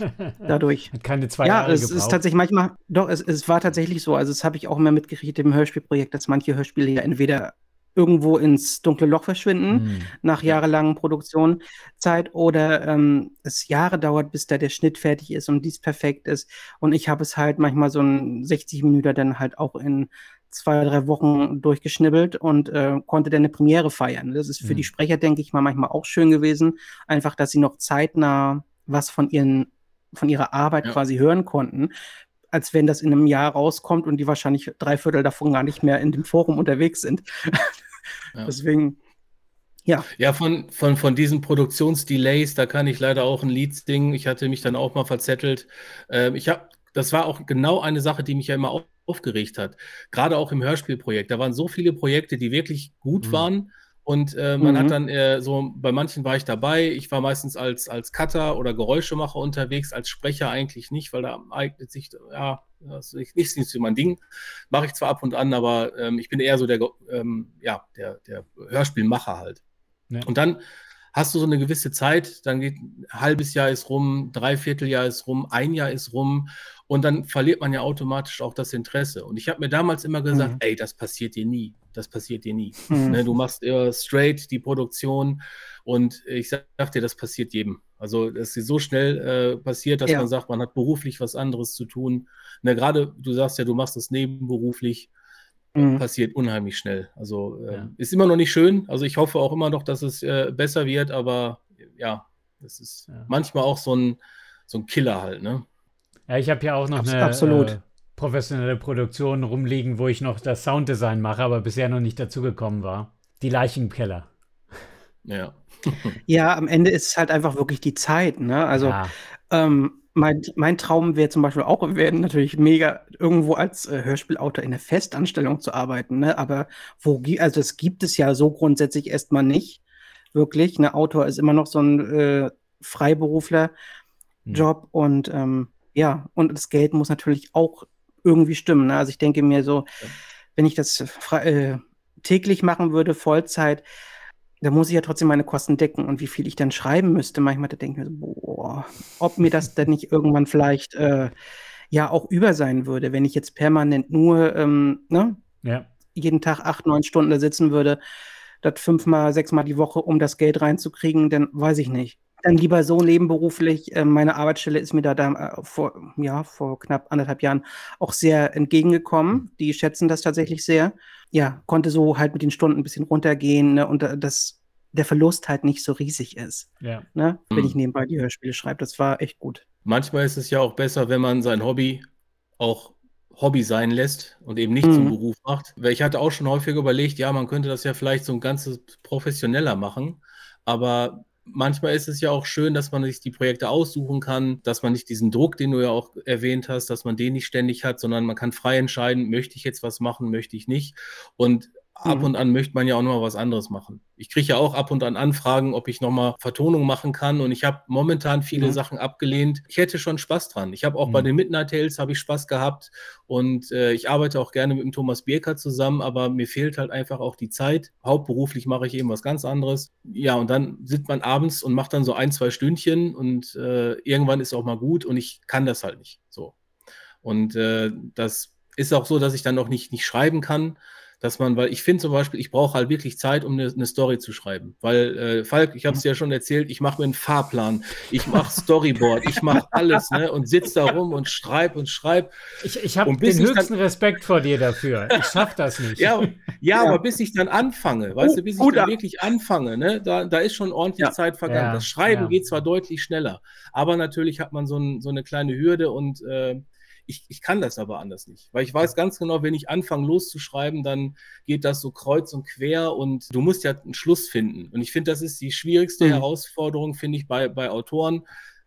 dadurch. Hat keine zwei ja, Jahre es gebraucht. ist tatsächlich manchmal, doch, es, es war tatsächlich so. Also, das habe ich auch immer mitgekriegt im Hörspielprojekt, dass manche Hörspiele ja entweder irgendwo ins dunkle Loch verschwinden mhm. nach jahrelangen Produktionszeit oder ähm, es Jahre dauert, bis da der Schnitt fertig ist und dies perfekt ist. Und ich habe es halt manchmal so ein 60 Minuten dann halt auch in zwei, drei Wochen durchgeschnibbelt und äh, konnte dann eine Premiere feiern. Das ist für mhm. die Sprecher, denke ich mal, manchmal auch schön gewesen. Einfach, dass sie noch zeitnah was von ihren, von ihrer Arbeit ja. quasi hören konnten, als wenn das in einem Jahr rauskommt und die wahrscheinlich drei Viertel davon gar nicht mehr in dem Forum unterwegs sind. Ja. Deswegen. Ja. Ja, von, von, von diesen Produktionsdelays, da kann ich leider auch ein Lied singen. Ich hatte mich dann auch mal verzettelt. Ähm, ich habe, das war auch genau eine Sache, die mich ja immer aufgeregt hat. Gerade auch im Hörspielprojekt. Da waren so viele Projekte, die wirklich gut Mhm. waren. Und äh, man Mhm. hat dann äh, so, bei manchen war ich dabei. Ich war meistens als, als Cutter oder Geräuschemacher unterwegs, als Sprecher eigentlich nicht, weil da eignet sich, ja, das ist nicht, nicht so mein Ding. Mache ich zwar ab und an, aber ähm, ich bin eher so der, ähm, ja, der, der Hörspielmacher halt. Ja. Und dann hast du so eine gewisse Zeit, dann geht ein halbes Jahr ist rum, dreiviertel Jahr ist rum, ein Jahr ist rum und dann verliert man ja automatisch auch das Interesse. Und ich habe mir damals immer gesagt, Mhm. ey, das passiert dir nie, das passiert dir nie. Mhm. Ne, du machst äh, straight die Produktion und ich sag, sag dir, das passiert jedem. Also es ist so schnell äh, passiert, dass Ja. man sagt, man hat beruflich was anderes zu tun. Ne, Gerade du sagst ja, du machst das nebenberuflich Mhm. passiert unheimlich schnell. Also äh, Ja. ist immer noch nicht schön. Also ich hoffe auch immer noch, dass es äh, besser wird, aber ja, das ist Ja. manchmal auch so ein, so ein Killer halt, ne? Ja, ich habe ja auch noch Abs- eine absolut. Äh, professionelle Produktion rumliegen, wo ich noch das Sounddesign mache, aber bisher noch nicht dazugekommen war. Die Leichen im Keller. Ja. Ja, am Ende ist es halt einfach wirklich die Zeit, ne? Also ja. Ähm, mein, mein Traum wäre zum Beispiel auch, wäre natürlich mega, irgendwo als äh, Hörspielautor in der Festanstellung zu arbeiten, ne? Aber wo, also das gibt es ja so grundsätzlich erstmal nicht. Wirklich. Ein Autor ist immer noch so ein äh, Freiberufler-Job Hm. und ähm, ja, und das Geld muss natürlich auch irgendwie stimmen. Ne? Also ich denke mir so, Ja. wenn ich das äh, täglich machen würde, Vollzeit, da muss ich ja trotzdem meine Kosten decken und wie viel ich dann schreiben müsste. Manchmal da denke ich mir so, boah, ob mir das denn nicht irgendwann vielleicht äh, ja auch über sein würde, wenn ich jetzt permanent nur ähm, ne, ja. jeden Tag acht, neun Stunden da sitzen würde, das fünfmal, sechsmal die Woche, um das Geld reinzukriegen, dann weiß ich nicht. Dann lieber so nebenberuflich. Äh, meine Arbeitsstelle ist mir da, da äh, vor, ja, vor knapp anderthalb Jahren auch sehr entgegengekommen. Die schätzen das tatsächlich sehr. Ja, konnte so halt mit den Stunden ein bisschen runtergehen ne, und äh, dass der Verlust halt nicht so riesig ist, ja. ne, wenn Mhm. ich nebenbei die Hörspiele schreibe. Das war echt gut. Manchmal ist es ja auch besser, wenn man sein Hobby auch Hobby sein lässt und eben nicht zum Mhm. Beruf macht. Weil ich hatte auch schon häufig überlegt, ja, man könnte das ja vielleicht so ein ganzes professioneller machen, aber manchmal ist es ja auch schön, dass man sich die Projekte aussuchen kann, dass man nicht diesen Druck, den du ja auch erwähnt hast, dass man den nicht ständig hat, sondern man kann frei entscheiden, möchte ich jetzt was machen, möchte ich nicht. Und ab Mhm. und an möchte man ja auch noch mal was anderes machen. Ich kriege ja auch ab und an Anfragen, ob ich noch mal Vertonung machen kann und ich habe momentan viele Mhm. Sachen abgelehnt. Ich hätte schon Spaß dran. Ich habe auch Mhm. bei den Midnight Tales habe ich Spaß gehabt und äh, ich arbeite auch gerne mit dem Thomas Bierker zusammen, aber mir fehlt halt einfach auch die Zeit. Hauptberuflich mache ich eben was ganz anderes. Ja, und dann sitzt man abends und macht dann so ein, zwei Stündchen und äh, irgendwann ist auch mal gut und ich kann das halt nicht so. Und äh, das ist auch so, dass ich dann noch nicht, nicht schreiben kann, dass man, weil ich finde zum Beispiel, ich brauche halt wirklich Zeit, um eine, eine Story zu schreiben. Weil, äh, Falk, ich habe es ja schon erzählt, ich mache mir einen Fahrplan, ich mache Storyboard, ich mache alles, ne? Und sitze da rum und schreibe und schreibe. Ich, ich habe den ich dann- höchsten Respekt vor dir dafür. Ich schaff das nicht. Ja, ja, Ja. aber bis ich dann anfange, weißt Oh, du, bis ich dann wirklich anfange, ne, da, da ist schon ordentlich Ja. Zeit vergangen. Das Schreiben geht zwar deutlich schneller, aber natürlich hat man so, ein, so eine kleine Hürde und äh, ich, ich kann das aber anders nicht. Weil ich weiß ganz genau, wenn ich anfange loszuschreiben, dann geht das so kreuz und quer und du musst ja einen Schluss finden. Und ich finde, das ist die schwierigste Mhm. Herausforderung, finde ich, bei, bei Autoren,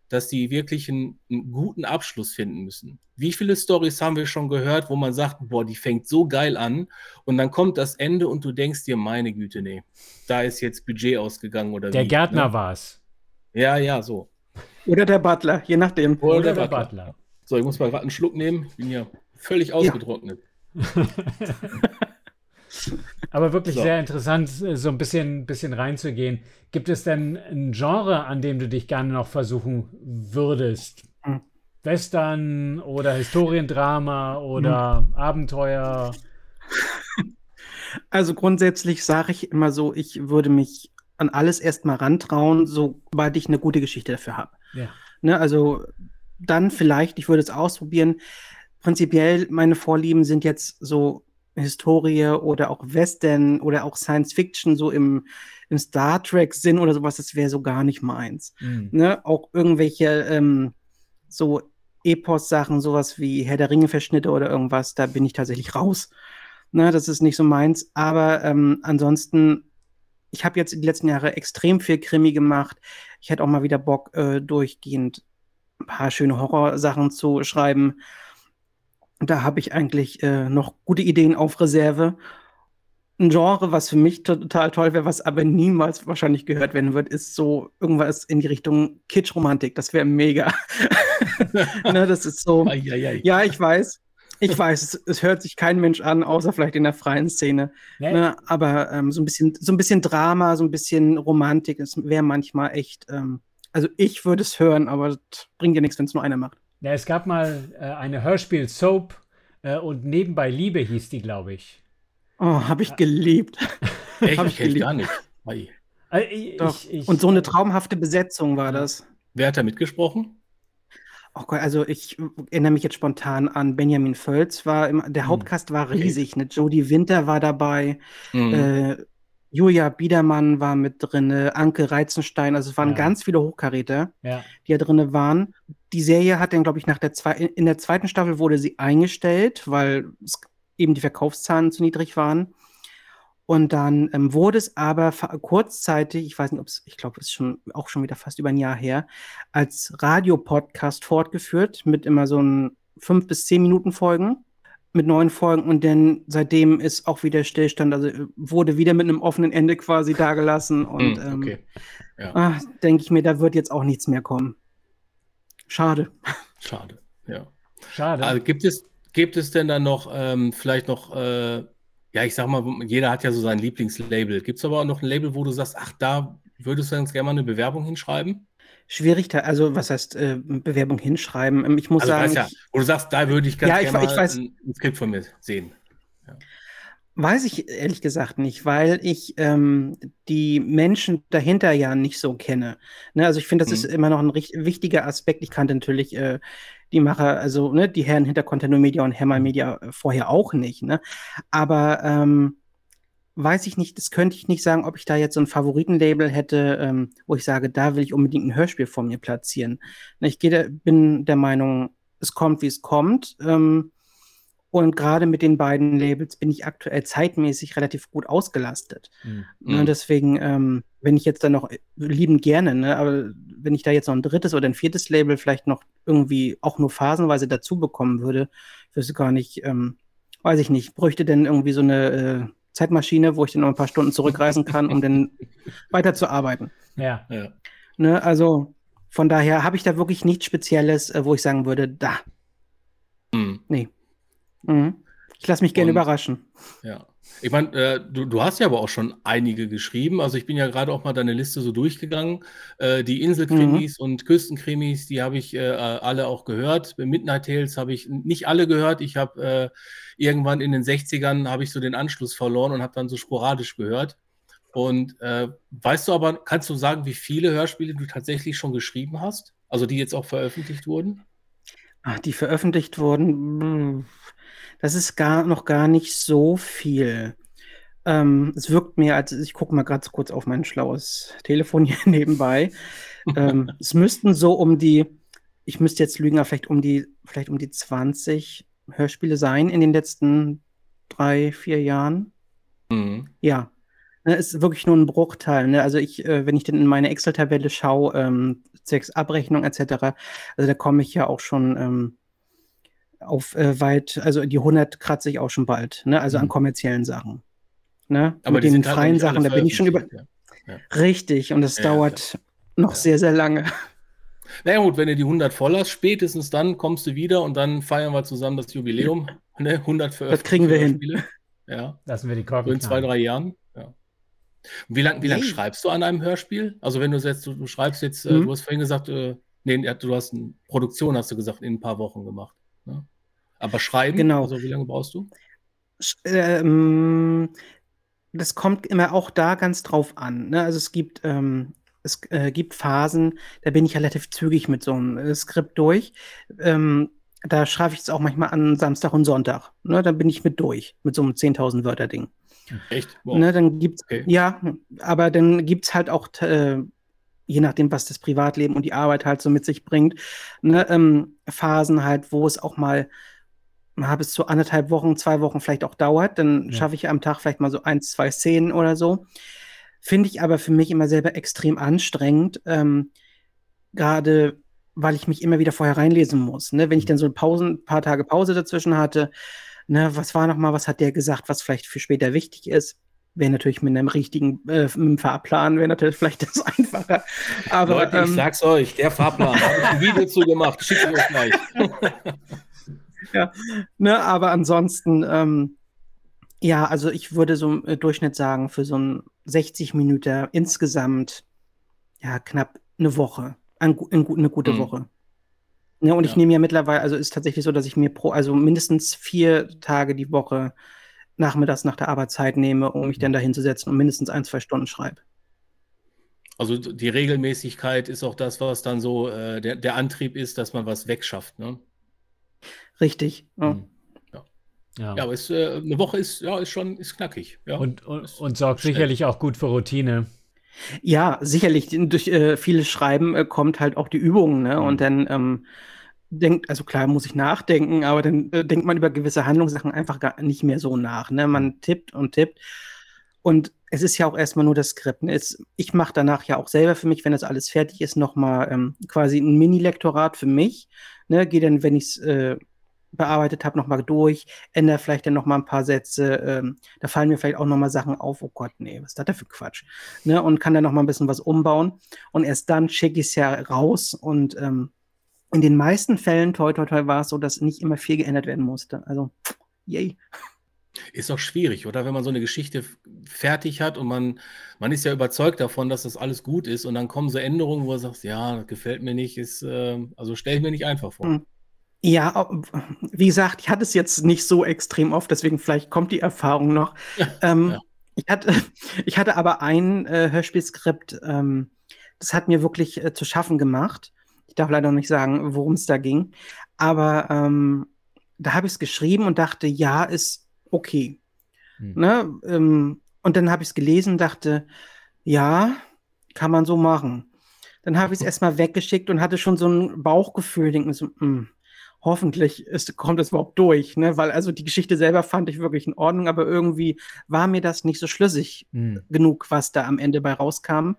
dass die wirklich einen, einen guten Abschluss finden müssen. Wie viele Stories haben wir schon gehört, wo man sagt, boah, die fängt so geil an und dann kommt das Ende und du denkst dir, meine Güte, nee, da ist jetzt Budget ausgegangen oder Der wie. Gärtner Ne? war's. Ja, ja, so. Oder der Butler, je nachdem. Oder Oder der der Butler. Butler. So, ich muss mal gerade einen Schluck nehmen. Ich bin ja völlig ausgetrocknet. Aber wirklich So. sehr interessant, so ein bisschen, bisschen reinzugehen. Gibt es denn ein Genre, an dem du dich gerne noch versuchen würdest? Hm. Western oder Historiendrama oder Abenteuer? Also grundsätzlich sage ich immer so, ich würde mich an alles erstmal rantrauen, sobald ich eine gute Geschichte dafür habe. Ja. Ne, also dann vielleicht, ich würde es ausprobieren. Prinzipiell meine Vorlieben sind jetzt so Historie oder auch Western oder auch Science Fiction, so im, im Star Trek-Sinn oder sowas, das wäre so gar nicht meins. Hm. Ne? Auch irgendwelche ähm, so Epos-Sachen, sowas wie Herr der Ringe-Verschnitte oder irgendwas, da bin ich tatsächlich raus. Ne? Das ist nicht so meins. Aber ähm, ansonsten, ich habe jetzt die letzten Jahre extrem viel Krimi gemacht. Ich hätte auch mal wieder Bock, äh, durchgehend ein paar schöne Horrorsachen zu schreiben. da habe ich eigentlich äh, noch gute Ideen auf Reserve. Ein Genre, was für mich total toll wäre, was aber niemals wahrscheinlich gehört werden wird, ist so irgendwas in die Richtung Kitsch-Romantik. Das wäre mega. ne, das ist so. Ja, ich weiß. Ich weiß, es, es, hört sich kein Mensch an, außer vielleicht in der freien Szene. Nee. Ne, aber ähm, so, ein bisschen, so ein bisschen Drama, so ein bisschen Romantik, es wäre manchmal echt. Ähm, also ich würde es hören, aber das bringt ja nichts, wenn es nur einer macht. Ja, es gab mal äh, eine Hörspiel-Soap äh, und nebenbei Liebe hieß die, glaube ich. Oh, habe ich geliebt. Echt? hab ich geliebt. gar nicht. Also, ich, ich, ich, und so eine traumhafte Besetzung war das. Wer hat da mitgesprochen? Oh Gott, also ich erinnere mich jetzt spontan an Benjamin Völz, war im, der hm. Hauptcast war riesig, ne? Jodie Winter war dabei, mhm. äh, Julia Biedermann war mit drin, Anke Reizenstein, also es waren ja. ganz viele Hochkaräter, ja. die da drin waren. Die Serie hat dann, glaube ich, nach der zwei, in der zweiten Staffel wurde sie eingestellt, weil eben die Verkaufszahlen zu niedrig waren. Und dann ähm, wurde es aber kurzzeitig, ich weiß nicht, ob es, ich glaube, es ist schon auch schon wieder fast über ein Jahr her, als Radiopodcast fortgeführt mit immer so ein fünf bis zehn Minuten Folgen mit neuen Folgen und dann seitdem ist auch wieder Stillstand, also äh, wurde wieder mit einem offenen Ende quasi dagelassen und hm, okay. ähm, ja. Ah, denke ich mir, da wird jetzt auch nichts mehr kommen. Schade. Schade, ja. Schade. Also gibt es, gibt es denn dann noch ähm, vielleicht noch äh, ja, ich sag mal, jeder hat ja so sein Lieblingslabel. Gibt es aber auch noch ein Label, wo du sagst, ach, da würdest du ganz gerne mal eine Bewerbung hinschreiben? Schwierig, da, also was heißt äh, Bewerbung hinschreiben? Ähm, ich muss also, sagen. Ja, wo du sagst, da würde ich ganz ja, gerne ich, mal ich weiß, ein, ein Skript von mir sehen. Ja. Weiß ich ehrlich gesagt nicht, weil ich ähm, die Menschen dahinter ja nicht so kenne. Ne, also ich finde, das mhm. ist immer noch ein wichtiger Aspekt. Ich kannte natürlich äh, die Macher, also ne, die Herren hinter Content Media und Hammer Media vorher auch nicht. Ne? Aber ähm, weiß ich nicht, das könnte ich nicht sagen, ob ich da jetzt so ein Favoritenlabel hätte, ähm, wo ich sage, da will ich unbedingt ein Hörspiel von mir platzieren. Ne, ich gehe, bin der Meinung, es kommt, wie es kommt. Ähm, und gerade mit den beiden Labels bin ich aktuell zeitmäßig relativ gut ausgelastet. Mhm. Und deswegen, ähm, wenn ich jetzt dann noch lieben gerne, ne, aber wenn ich da jetzt noch ein drittes oder ein viertes Label vielleicht noch irgendwie auch nur phasenweise dazu bekommen würde, wüsste gar nicht, ähm, weiß ich nicht, bräuchte denn irgendwie so eine äh, Zeitmaschine, wo ich dann noch ein paar Stunden zurückreisen kann, um dann weiterzuarbeiten. Ja. ja. Ne, also von daher habe ich da wirklich nichts Spezielles, äh, wo ich sagen würde, da. Mhm. Nee. Mhm. Ich lasse mich gerne überraschen. Ja. Ich meine, äh, du, du, hast ja aber auch schon einige geschrieben. Also ich bin ja gerade auch mal deine Liste so durchgegangen. Äh, die Inselkrimis mhm. und Küstenkrimis, die habe ich äh, alle auch gehört. Midnight Tales habe ich nicht alle gehört. Ich habe äh, irgendwann in den 60ern habe ich so den Anschluss verloren und habe dann so sporadisch gehört. Und äh, weißt du aber, kannst du sagen, wie viele Hörspiele du tatsächlich schon geschrieben hast? Also die jetzt auch veröffentlicht wurden? Ach, die veröffentlicht wurden. Das ist gar noch gar nicht so viel. Ähm, es wirkt mir, als ich gucke mal gerade kurz auf mein schlaues Telefon hier nebenbei. ähm, es müssten so um die, ich müsste jetzt lügen, aber vielleicht um die, vielleicht um die 20 Hörspiele sein in den letzten drei, vier Jahren. Mhm. Ja. Ne, ist wirklich nur ein Bruchteil. Ne? Also ich, äh, wenn ich dann in meine Excel-Tabelle schaue, ähm, zwecks Abrechnung etc., also da komme ich ja auch schon ähm, auf äh, weit, also die 100 kratze ich auch schon bald, ne? also mhm. an kommerziellen Sachen. Ne? Aber Mit den halt freien Sachen, da bin ich schon über. Ja. Ja. Richtig, und das ja, dauert noch sehr, sehr lange. Na ja, gut, wenn du die 100 voll hast, spätestens dann kommst du wieder und dann feiern wir zusammen das Jubiläum. Ne? 100 für Das kriegen wir hin. Ja. Lassen wir die Korken. So in zwei, drei Jahren. Ja. wie lange wie lang schreibst du an einem Hörspiel? Also, wenn du jetzt, du, du schreibst jetzt, äh, mhm. äh, du hast vorhin gesagt, äh, nee, du hast eine Produktion, hast du gesagt, in ein paar Wochen gemacht. Ne? Aber schreiben, genau. also wie lange brauchst du? Ähm, das kommt immer auch da ganz drauf an. Ne? Also es gibt, ähm, es äh, gibt Phasen, da bin ich relativ zügig mit so einem äh, Skript durch. Ähm, da schreibe ich es auch manchmal an Samstag und Sonntag. Ne? Dann bin ich mit durch, mit so einem 10.000 Wörter-Ding. Echt? Wow. Ne, dann gibt's, okay. ja, aber dann gibt es halt auch äh, je nachdem, was das Privatleben und die Arbeit halt so mit sich bringt, ne, ähm, Phasen halt, wo es auch mal mal bis zu anderthalb Wochen, zwei Wochen vielleicht auch dauert. Dann ja. schaffe ich am Tag vielleicht mal so eins, zwei Szenen oder so. Finde ich aber für mich immer selber extrem anstrengend. Ähm, Gerade weil ich mich immer wieder vorher reinlesen muss. Ne? Wenn ich dann so Pausen, ein paar Tage Pause dazwischen hatte, ne, was war nochmal, was hat der gesagt, was vielleicht für später wichtig ist? Wäre natürlich mit einem richtigen äh, mit einem Fahrplan, wäre natürlich vielleicht das einfacher. Aber, Leute, ich ähm, sag's euch, der Fahrplan, habe ich ein Video zu gemacht, schickt mir gleich. ja, ne, aber ansonsten, ähm, ja, also ich würde so im äh, Durchschnitt sagen, für so ein 60 Minuten insgesamt, ja, knapp eine Woche, ein, gu- ein, gu- eine gute Mhm. Woche. Ja, und ich Ja. nehme ja mittlerweile, also ist tatsächlich so, dass ich mir pro, also mindestens vier Tage die Woche nachmittags nach der Arbeitszeit nehme, um mich dann da hinzusetzen und mindestens ein, zwei Stunden schreibe. Also die Regelmäßigkeit ist auch das, was dann so äh, der, der Antrieb ist, dass man was wegschafft. Ne? Richtig. Ja. Mhm. Ja. Ja, aber es, äh, eine Woche ist, ja, ist schon ist knackig. Ja. Und, und, und sorgt schnell. sicherlich auch gut für Routine. Ja, sicherlich. Durch äh, vieles Schreiben äh, kommt halt auch die Übung, ne? Mhm. Und dann ähm, denkt, also klar muss ich nachdenken, aber dann äh, denkt man über gewisse Handlungssachen einfach gar nicht mehr so nach. Ne? Man tippt und tippt. Und es ist ja auch erstmal nur das Skript. Ne? Es, ich mache danach ja auch selber für mich, wenn das alles fertig ist, nochmal ähm, quasi ein Mini-Lektorat für mich. Ne? Gehe dann, wenn ich es äh, bearbeitet habe, nochmal durch, ändere vielleicht dann nochmal ein paar Sätze. Ähm, da fallen mir vielleicht auch nochmal Sachen auf. Oh Gott, nee, was ist das denn für Quatsch? Ne? Und kann dann nochmal ein bisschen was umbauen. Und erst dann schicke ich es ja raus. Und ähm, in den meisten Fällen, toi, toi, toi, war es so, dass nicht immer viel geändert werden musste. Also, yay. Ist auch schwierig, oder? Wenn man so eine Geschichte fertig hat und man, man ist ja überzeugt davon, dass das alles gut ist und dann kommen so Änderungen, wo du sagst, ja, das gefällt mir nicht, ist, äh, also stelle ich mir nicht einfach vor. Mhm. Ja, wie gesagt, ich hatte es jetzt nicht so extrem oft, deswegen vielleicht kommt die Erfahrung noch. Ähm, Ja. ich, hatte, ich hatte aber ein äh, Hörspielskript, ähm, das hat mir wirklich äh, zu schaffen gemacht. Ich darf leider noch nicht sagen, worum es da ging. Aber ähm, da habe ich es geschrieben und dachte, ja, ist okay. Hm. Ne? Ähm, und dann habe ich es gelesen und dachte, ja, kann man so machen. Dann habe ich es erstmal weggeschickt und hatte schon so ein Bauchgefühl, denke mir so, hm, hoffentlich ist, kommt es überhaupt durch, ne? Weil also die Geschichte selber fand ich wirklich in Ordnung, aber irgendwie war mir das nicht so schlüssig Hm. genug, was da am Ende bei rauskam.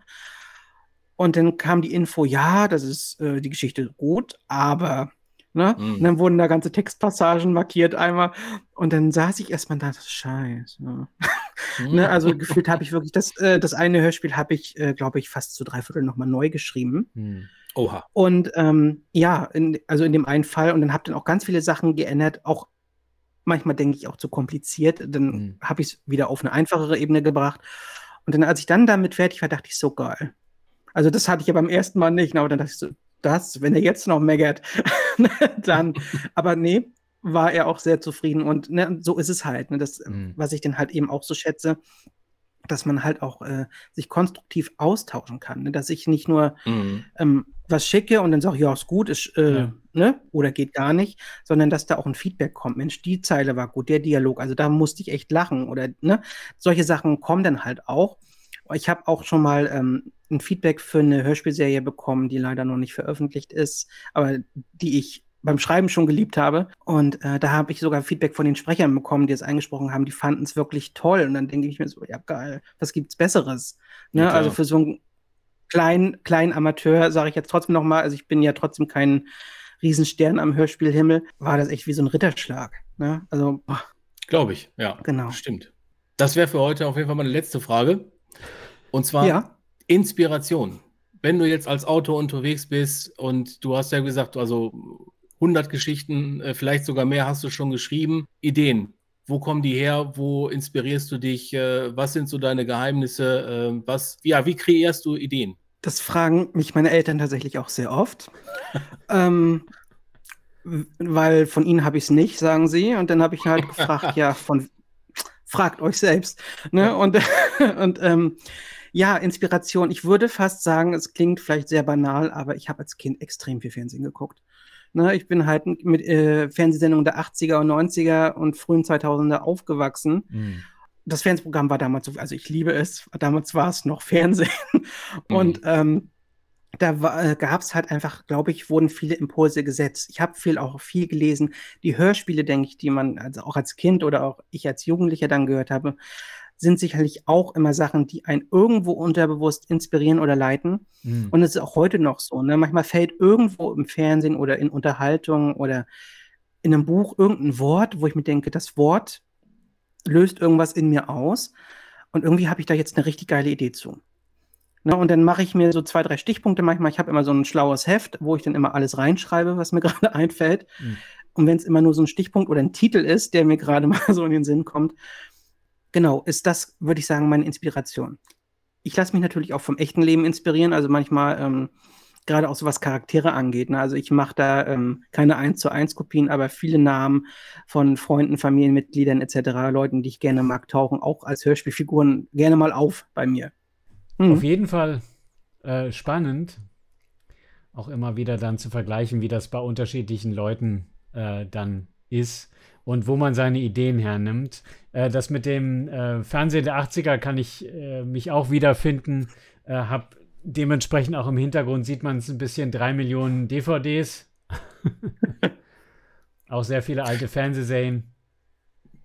Und dann kam die Info, ja, das ist äh, die Geschichte gut, aber ne? Mhm. Und dann wurden da ganze Textpassagen markiert einmal und dann saß ich erstmal da, das ist scheiße. Mhm. Ne? Also gefühlt habe ich wirklich das, äh, das eine Hörspiel habe ich, äh, glaube ich, fast zu drei Viertel nochmal neu geschrieben. Hm. Oha. Und ähm, ja, in, also in dem einen Fall und dann habe dann auch ganz viele Sachen geändert, auch manchmal denke ich auch zu kompliziert. Dann Mhm. habe ich es wieder auf eine einfachere Ebene gebracht. Und dann, als ich dann damit fertig war, dachte ich, so geil. Also das hatte ich ja beim ersten Mal nicht, aber dann dachte ich so, das, wenn er jetzt noch meckert, dann, aber nee, war er auch sehr zufrieden und ne, so ist es halt, ne, das, Mhm. was ich dann halt eben auch so schätze, dass man halt auch äh, sich konstruktiv austauschen kann, ne? dass ich nicht nur Mhm. ähm, was schicke und dann sage, ja, ist gut, ist, äh, Ja. ne, oder geht gar nicht, sondern dass da auch ein Feedback kommt. Mensch, die Zeile war gut, der Dialog, also da musste ich echt lachen oder, ne, solche Sachen kommen dann halt auch. Ich habe auch schon mal ähm, ein Feedback für eine Hörspielserie bekommen, die leider noch nicht veröffentlicht ist, aber die ich beim Schreiben schon geliebt habe. Und äh, da habe ich sogar Feedback von den Sprechern bekommen, die es eingesprochen haben. Die fanden es wirklich toll. Und dann denke ich mir so, ja geil, was gibt's Besseres? Ne? Ja, also für so einen kleinen, kleinen Amateur, sage ich jetzt trotzdem noch mal, also ich bin ja trotzdem kein Riesenstern am Hörspielhimmel, war das echt wie so ein Ritterschlag. Ne? Also, Glaube ich, ja. Genau. Stimmt. Das wäre für heute auf jeden Fall meine letzte Frage. Und zwar ja. Inspiration. Wenn du jetzt als Autor unterwegs bist und du hast ja gesagt, also 100 Geschichten, äh, vielleicht sogar mehr hast du schon geschrieben. Ideen. Wo kommen die her? Wo inspirierst du dich? Äh, Was sind so deine Geheimnisse? Äh, Was, ja, wie kreierst du Ideen? Das fragen mich meine Eltern tatsächlich auch sehr oft. ähm, weil von ihnen habe ich es nicht, sagen sie. Und dann habe ich halt gefragt, ja, von fragt euch selbst. Ne? Ja. Und, und ähm, ja, Inspiration. Ich würde fast sagen, es klingt vielleicht sehr banal, aber ich habe als Kind extrem viel Fernsehen geguckt. Ne, ich bin halt mit äh, Fernsehsendungen der 80er und 90er und frühen 2000er aufgewachsen Hm. das Fernsehprogramm war damals so, also ich liebe es, damals war es noch Fernsehen. Und ähm, da äh, gab es halt einfach, glaube ich, wurden viele Impulse gesetzt. Ich habe viel auch viel gelesen. Die Hörspiele, denke ich, die man also auch als Kind oder auch ich als Jugendlicher dann gehört habe, sind sicherlich auch immer Sachen, die einen irgendwo unterbewusst inspirieren oder leiten. Mhm. Und es ist auch heute noch so. Ne? Manchmal fällt irgendwo im Fernsehen oder in Unterhaltung oder in einem Buch irgendein Wort, wo ich mir denke, das Wort löst irgendwas in mir aus. Und irgendwie habe ich da jetzt eine richtig geile Idee zu. Ne, und dann mache ich mir so zwei, drei Stichpunkte manchmal. Ich habe immer so ein schlaues Heft, wo ich dann immer alles reinschreibe, was mir gerade einfällt. Mhm. Und wenn es immer nur so ein Stichpunkt oder ein Titel ist, der mir gerade mal so in den Sinn kommt, genau, ist das, würde ich sagen, meine Inspiration. Ich lasse mich natürlich auch vom echten Leben inspirieren. Also manchmal, ähm, gerade auch so was Charaktere angeht. Ne? Also ich mache da ähm, keine 1 zu 1 Kopien, aber viele Namen von Freunden, Familienmitgliedern etc., Leuten, die ich gerne mag, tauchen auch als Hörspielfiguren gerne mal auf bei mir. Mhm. Auf jeden Fall äh, spannend, auch immer wieder dann zu vergleichen, wie das bei unterschiedlichen Leuten äh, dann ist und wo man seine Ideen hernimmt. Äh, das mit dem äh, Fernsehen der 80er kann ich äh, mich auch wiederfinden. Äh, hab dementsprechend auch im Hintergrund sieht man es ein bisschen drei Millionen DVDs. auch sehr viele alte Fernsehserien.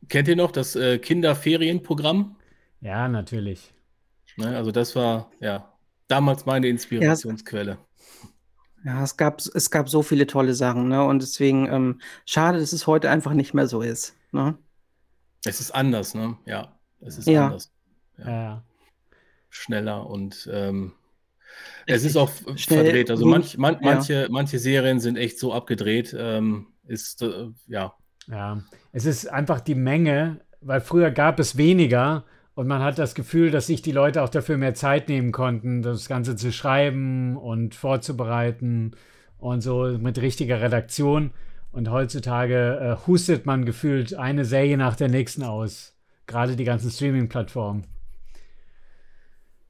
Kennt ihr noch das äh, Kinderferienprogramm? Ja, natürlich. Ne, also das war ja damals meine Inspirationsquelle. Ja, es gab, es gab so viele tolle Sachen, ne? Und deswegen ähm, schade, dass es heute einfach nicht mehr so ist. Ne? Es ist anders, ne? Ja, es ist ja. anders. Ja. ja. Schneller und ähm, es ist auch Schnell, verdreht. Also manch, man, manche, ja. manche Serien sind echt so abgedreht. Ähm, ist äh, ja. Ja, es ist einfach die Menge, weil früher gab es weniger und man hat das Gefühl, dass sich die Leute auch dafür mehr Zeit nehmen konnten, das Ganze zu schreiben und vorzubereiten und so mit richtiger Redaktion. Und heutzutage äh, hustet man gefühlt eine Serie nach der nächsten aus. Gerade die ganzen Streaming-Plattformen.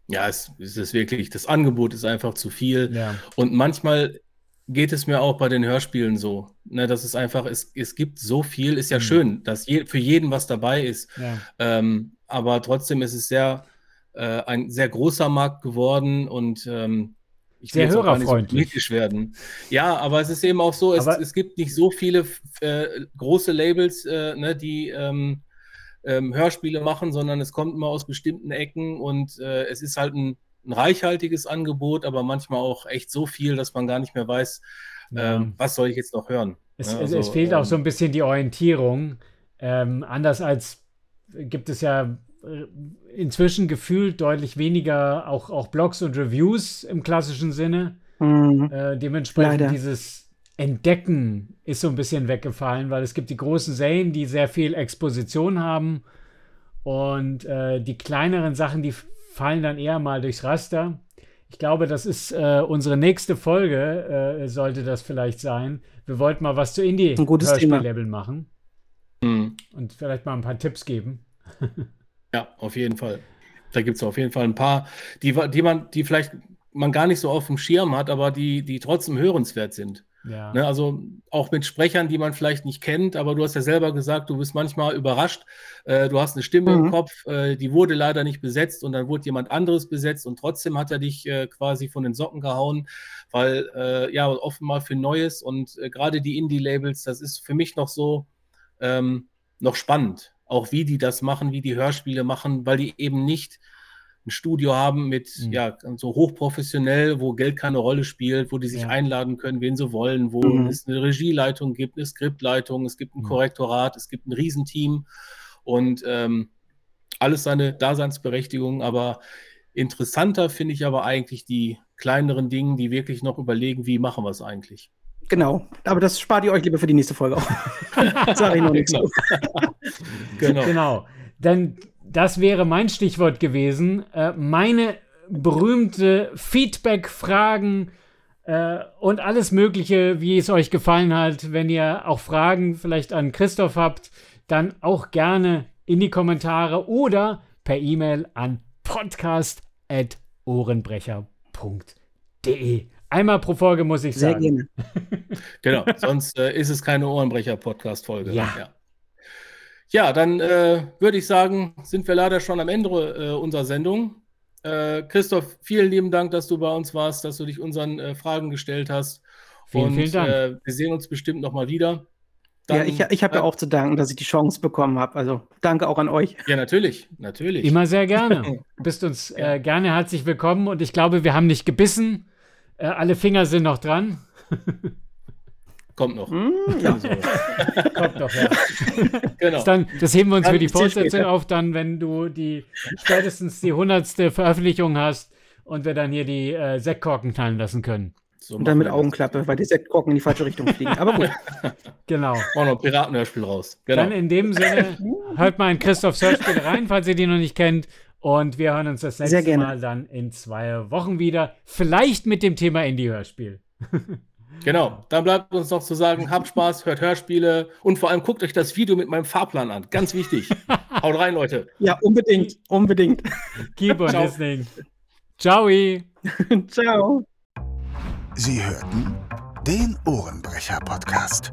Ja, es, es, ist wirklich, das Angebot ist einfach zu viel. Ja. Und manchmal geht es mir auch bei den Hörspielen so. Ne, das ist einfach, es, es gibt so viel, ist ja mhm. schön, dass je, für jeden was dabei ist. Ja. Ähm, aber trotzdem ist es sehr, äh, ein sehr großer Markt geworden und ähm, ich will sehr hörerfreundlich so werden. Ja, aber es ist eben auch so, es, es gibt nicht so viele äh, große Labels, äh, ne, die ähm, ähm, Hörspiele machen, sondern es kommt immer aus bestimmten Ecken und äh, es ist halt ein, ein, reichhaltiges Angebot, aber manchmal auch echt so viel, dass man gar nicht mehr weiß, ja. Ähm, was soll ich jetzt noch hören. Es, ja, also, es fehlt auch so ein bisschen die Orientierung. Ähm, anders als gibt es ja äh, inzwischen gefühlt deutlich weniger auch, auch Blogs und Reviews im klassischen Sinne. Mhm. Äh, dementsprechend Leider. dieses Entdecken ist so ein bisschen weggefallen, weil es gibt die großen Serien, die sehr viel Exposition haben und äh, die kleineren Sachen, die fallen dann eher mal durchs Raster. Ich glaube, das ist äh, unsere nächste Folge, äh, sollte das vielleicht sein. Wir wollten mal was zu Indie-Hörspiel-Label machen. Mhm. Und vielleicht mal ein paar Tipps geben. ja, auf jeden Fall. Da gibt es auf jeden Fall ein paar, die, die man, die vielleicht man gar nicht so auf dem Schirm hat, aber die, die trotzdem hörenswert sind. Ja. Ne, also auch mit Sprechern, die man vielleicht nicht kennt, aber du hast ja selber gesagt, du bist manchmal überrascht. Äh, du hast eine Stimme mhm. im Kopf, äh, die wurde leider nicht besetzt und dann wurde jemand anderes besetzt und trotzdem hat er dich äh, quasi von den Socken gehauen, weil äh, ja offenbar für Neues und äh, gerade die Indie-Labels, das ist für mich noch so ähm, noch spannend auch wie die das machen, wie die Hörspiele machen, weil die eben nicht ein Studio haben mit, mhm. ja, so hochprofessionell, wo Geld keine Rolle spielt, wo die sich ja. einladen können, wen sie wollen, wo mhm. es eine Regieleitung gibt, eine Skriptleitung, es gibt ein mhm. Korrektorat, es gibt ein Riesenteam und ähm, alles seine Daseinsberechtigung, aber interessanter finde ich aber eigentlich die kleineren Dinge, die wirklich noch überlegen, wie machen wir es eigentlich. Genau, aber das spart ihr euch lieber für die nächste Folge auf. Sag ich noch nichts. Genau. genau. genau. Denn das wäre mein Stichwort gewesen. Äh, meine berühmte Feedback-Fragen äh, und alles Mögliche, wie es euch gefallen hat. Wenn ihr auch Fragen vielleicht an Christoph habt, dann auch gerne in die Kommentare oder per E-Mail an podcast.ohrenbrecher.de. Einmal pro Folge muss ich Sehr sagen. Sehr gerne. genau, sonst äh, ist es keine Ohrenbrecher-Podcast-Folge. Ja. ja. ja. dann äh, würde ich sagen, sind wir leider schon am Ende äh, unserer Sendung. Äh, Christoph, vielen lieben Dank, dass du bei uns warst, dass du dich unseren äh, Fragen gestellt hast. Vielen, Und vielen Dank. Äh, wir sehen uns bestimmt nochmal wieder. ja, ich, ich habe ja auch zu danken, dass ich die Chance bekommen habe. Also danke auch an euch. Ja, natürlich, natürlich. Immer sehr gerne. Du bist uns äh, gerne herzlich willkommen und ich glaube, wir haben nicht gebissen. Äh, alle Finger sind noch dran. Kommt noch. Hm, ja. Kommt noch, ja. Genau. Das, dann, das heben wir uns Dann für die Fortsetzung auf, dann, wenn du die spätestens die hundertste Veröffentlichung hast und wir dann hier die äh, Sektkorken knallen lassen können. So Und dann mit. Augenklappe, weil die Sektkorken in die falsche Richtung fliegen. Aber gut. Genau. Machen wir noch ein Piratenhörspiel raus. Genau. Dann in dem Sinne, hört mal in Christoph Hörspiel rein, falls ihr die noch nicht kennt. Und wir hören uns das nächste. Mal dann in zwei Wochen wieder. Vielleicht mit dem Thema Indie-Hörspiel. Genau, dann bleibt uns noch zu sagen, habt Spaß, hört Hörspiele und vor allem guckt euch das Video mit meinem Fahrplan an. Ganz wichtig. Haut rein, Leute. Ja, unbedingt. Unbedingt. Keep on Ciao. listening. Ciao. Ciao. Sie hörten den Ohrenbrecher-Podcast.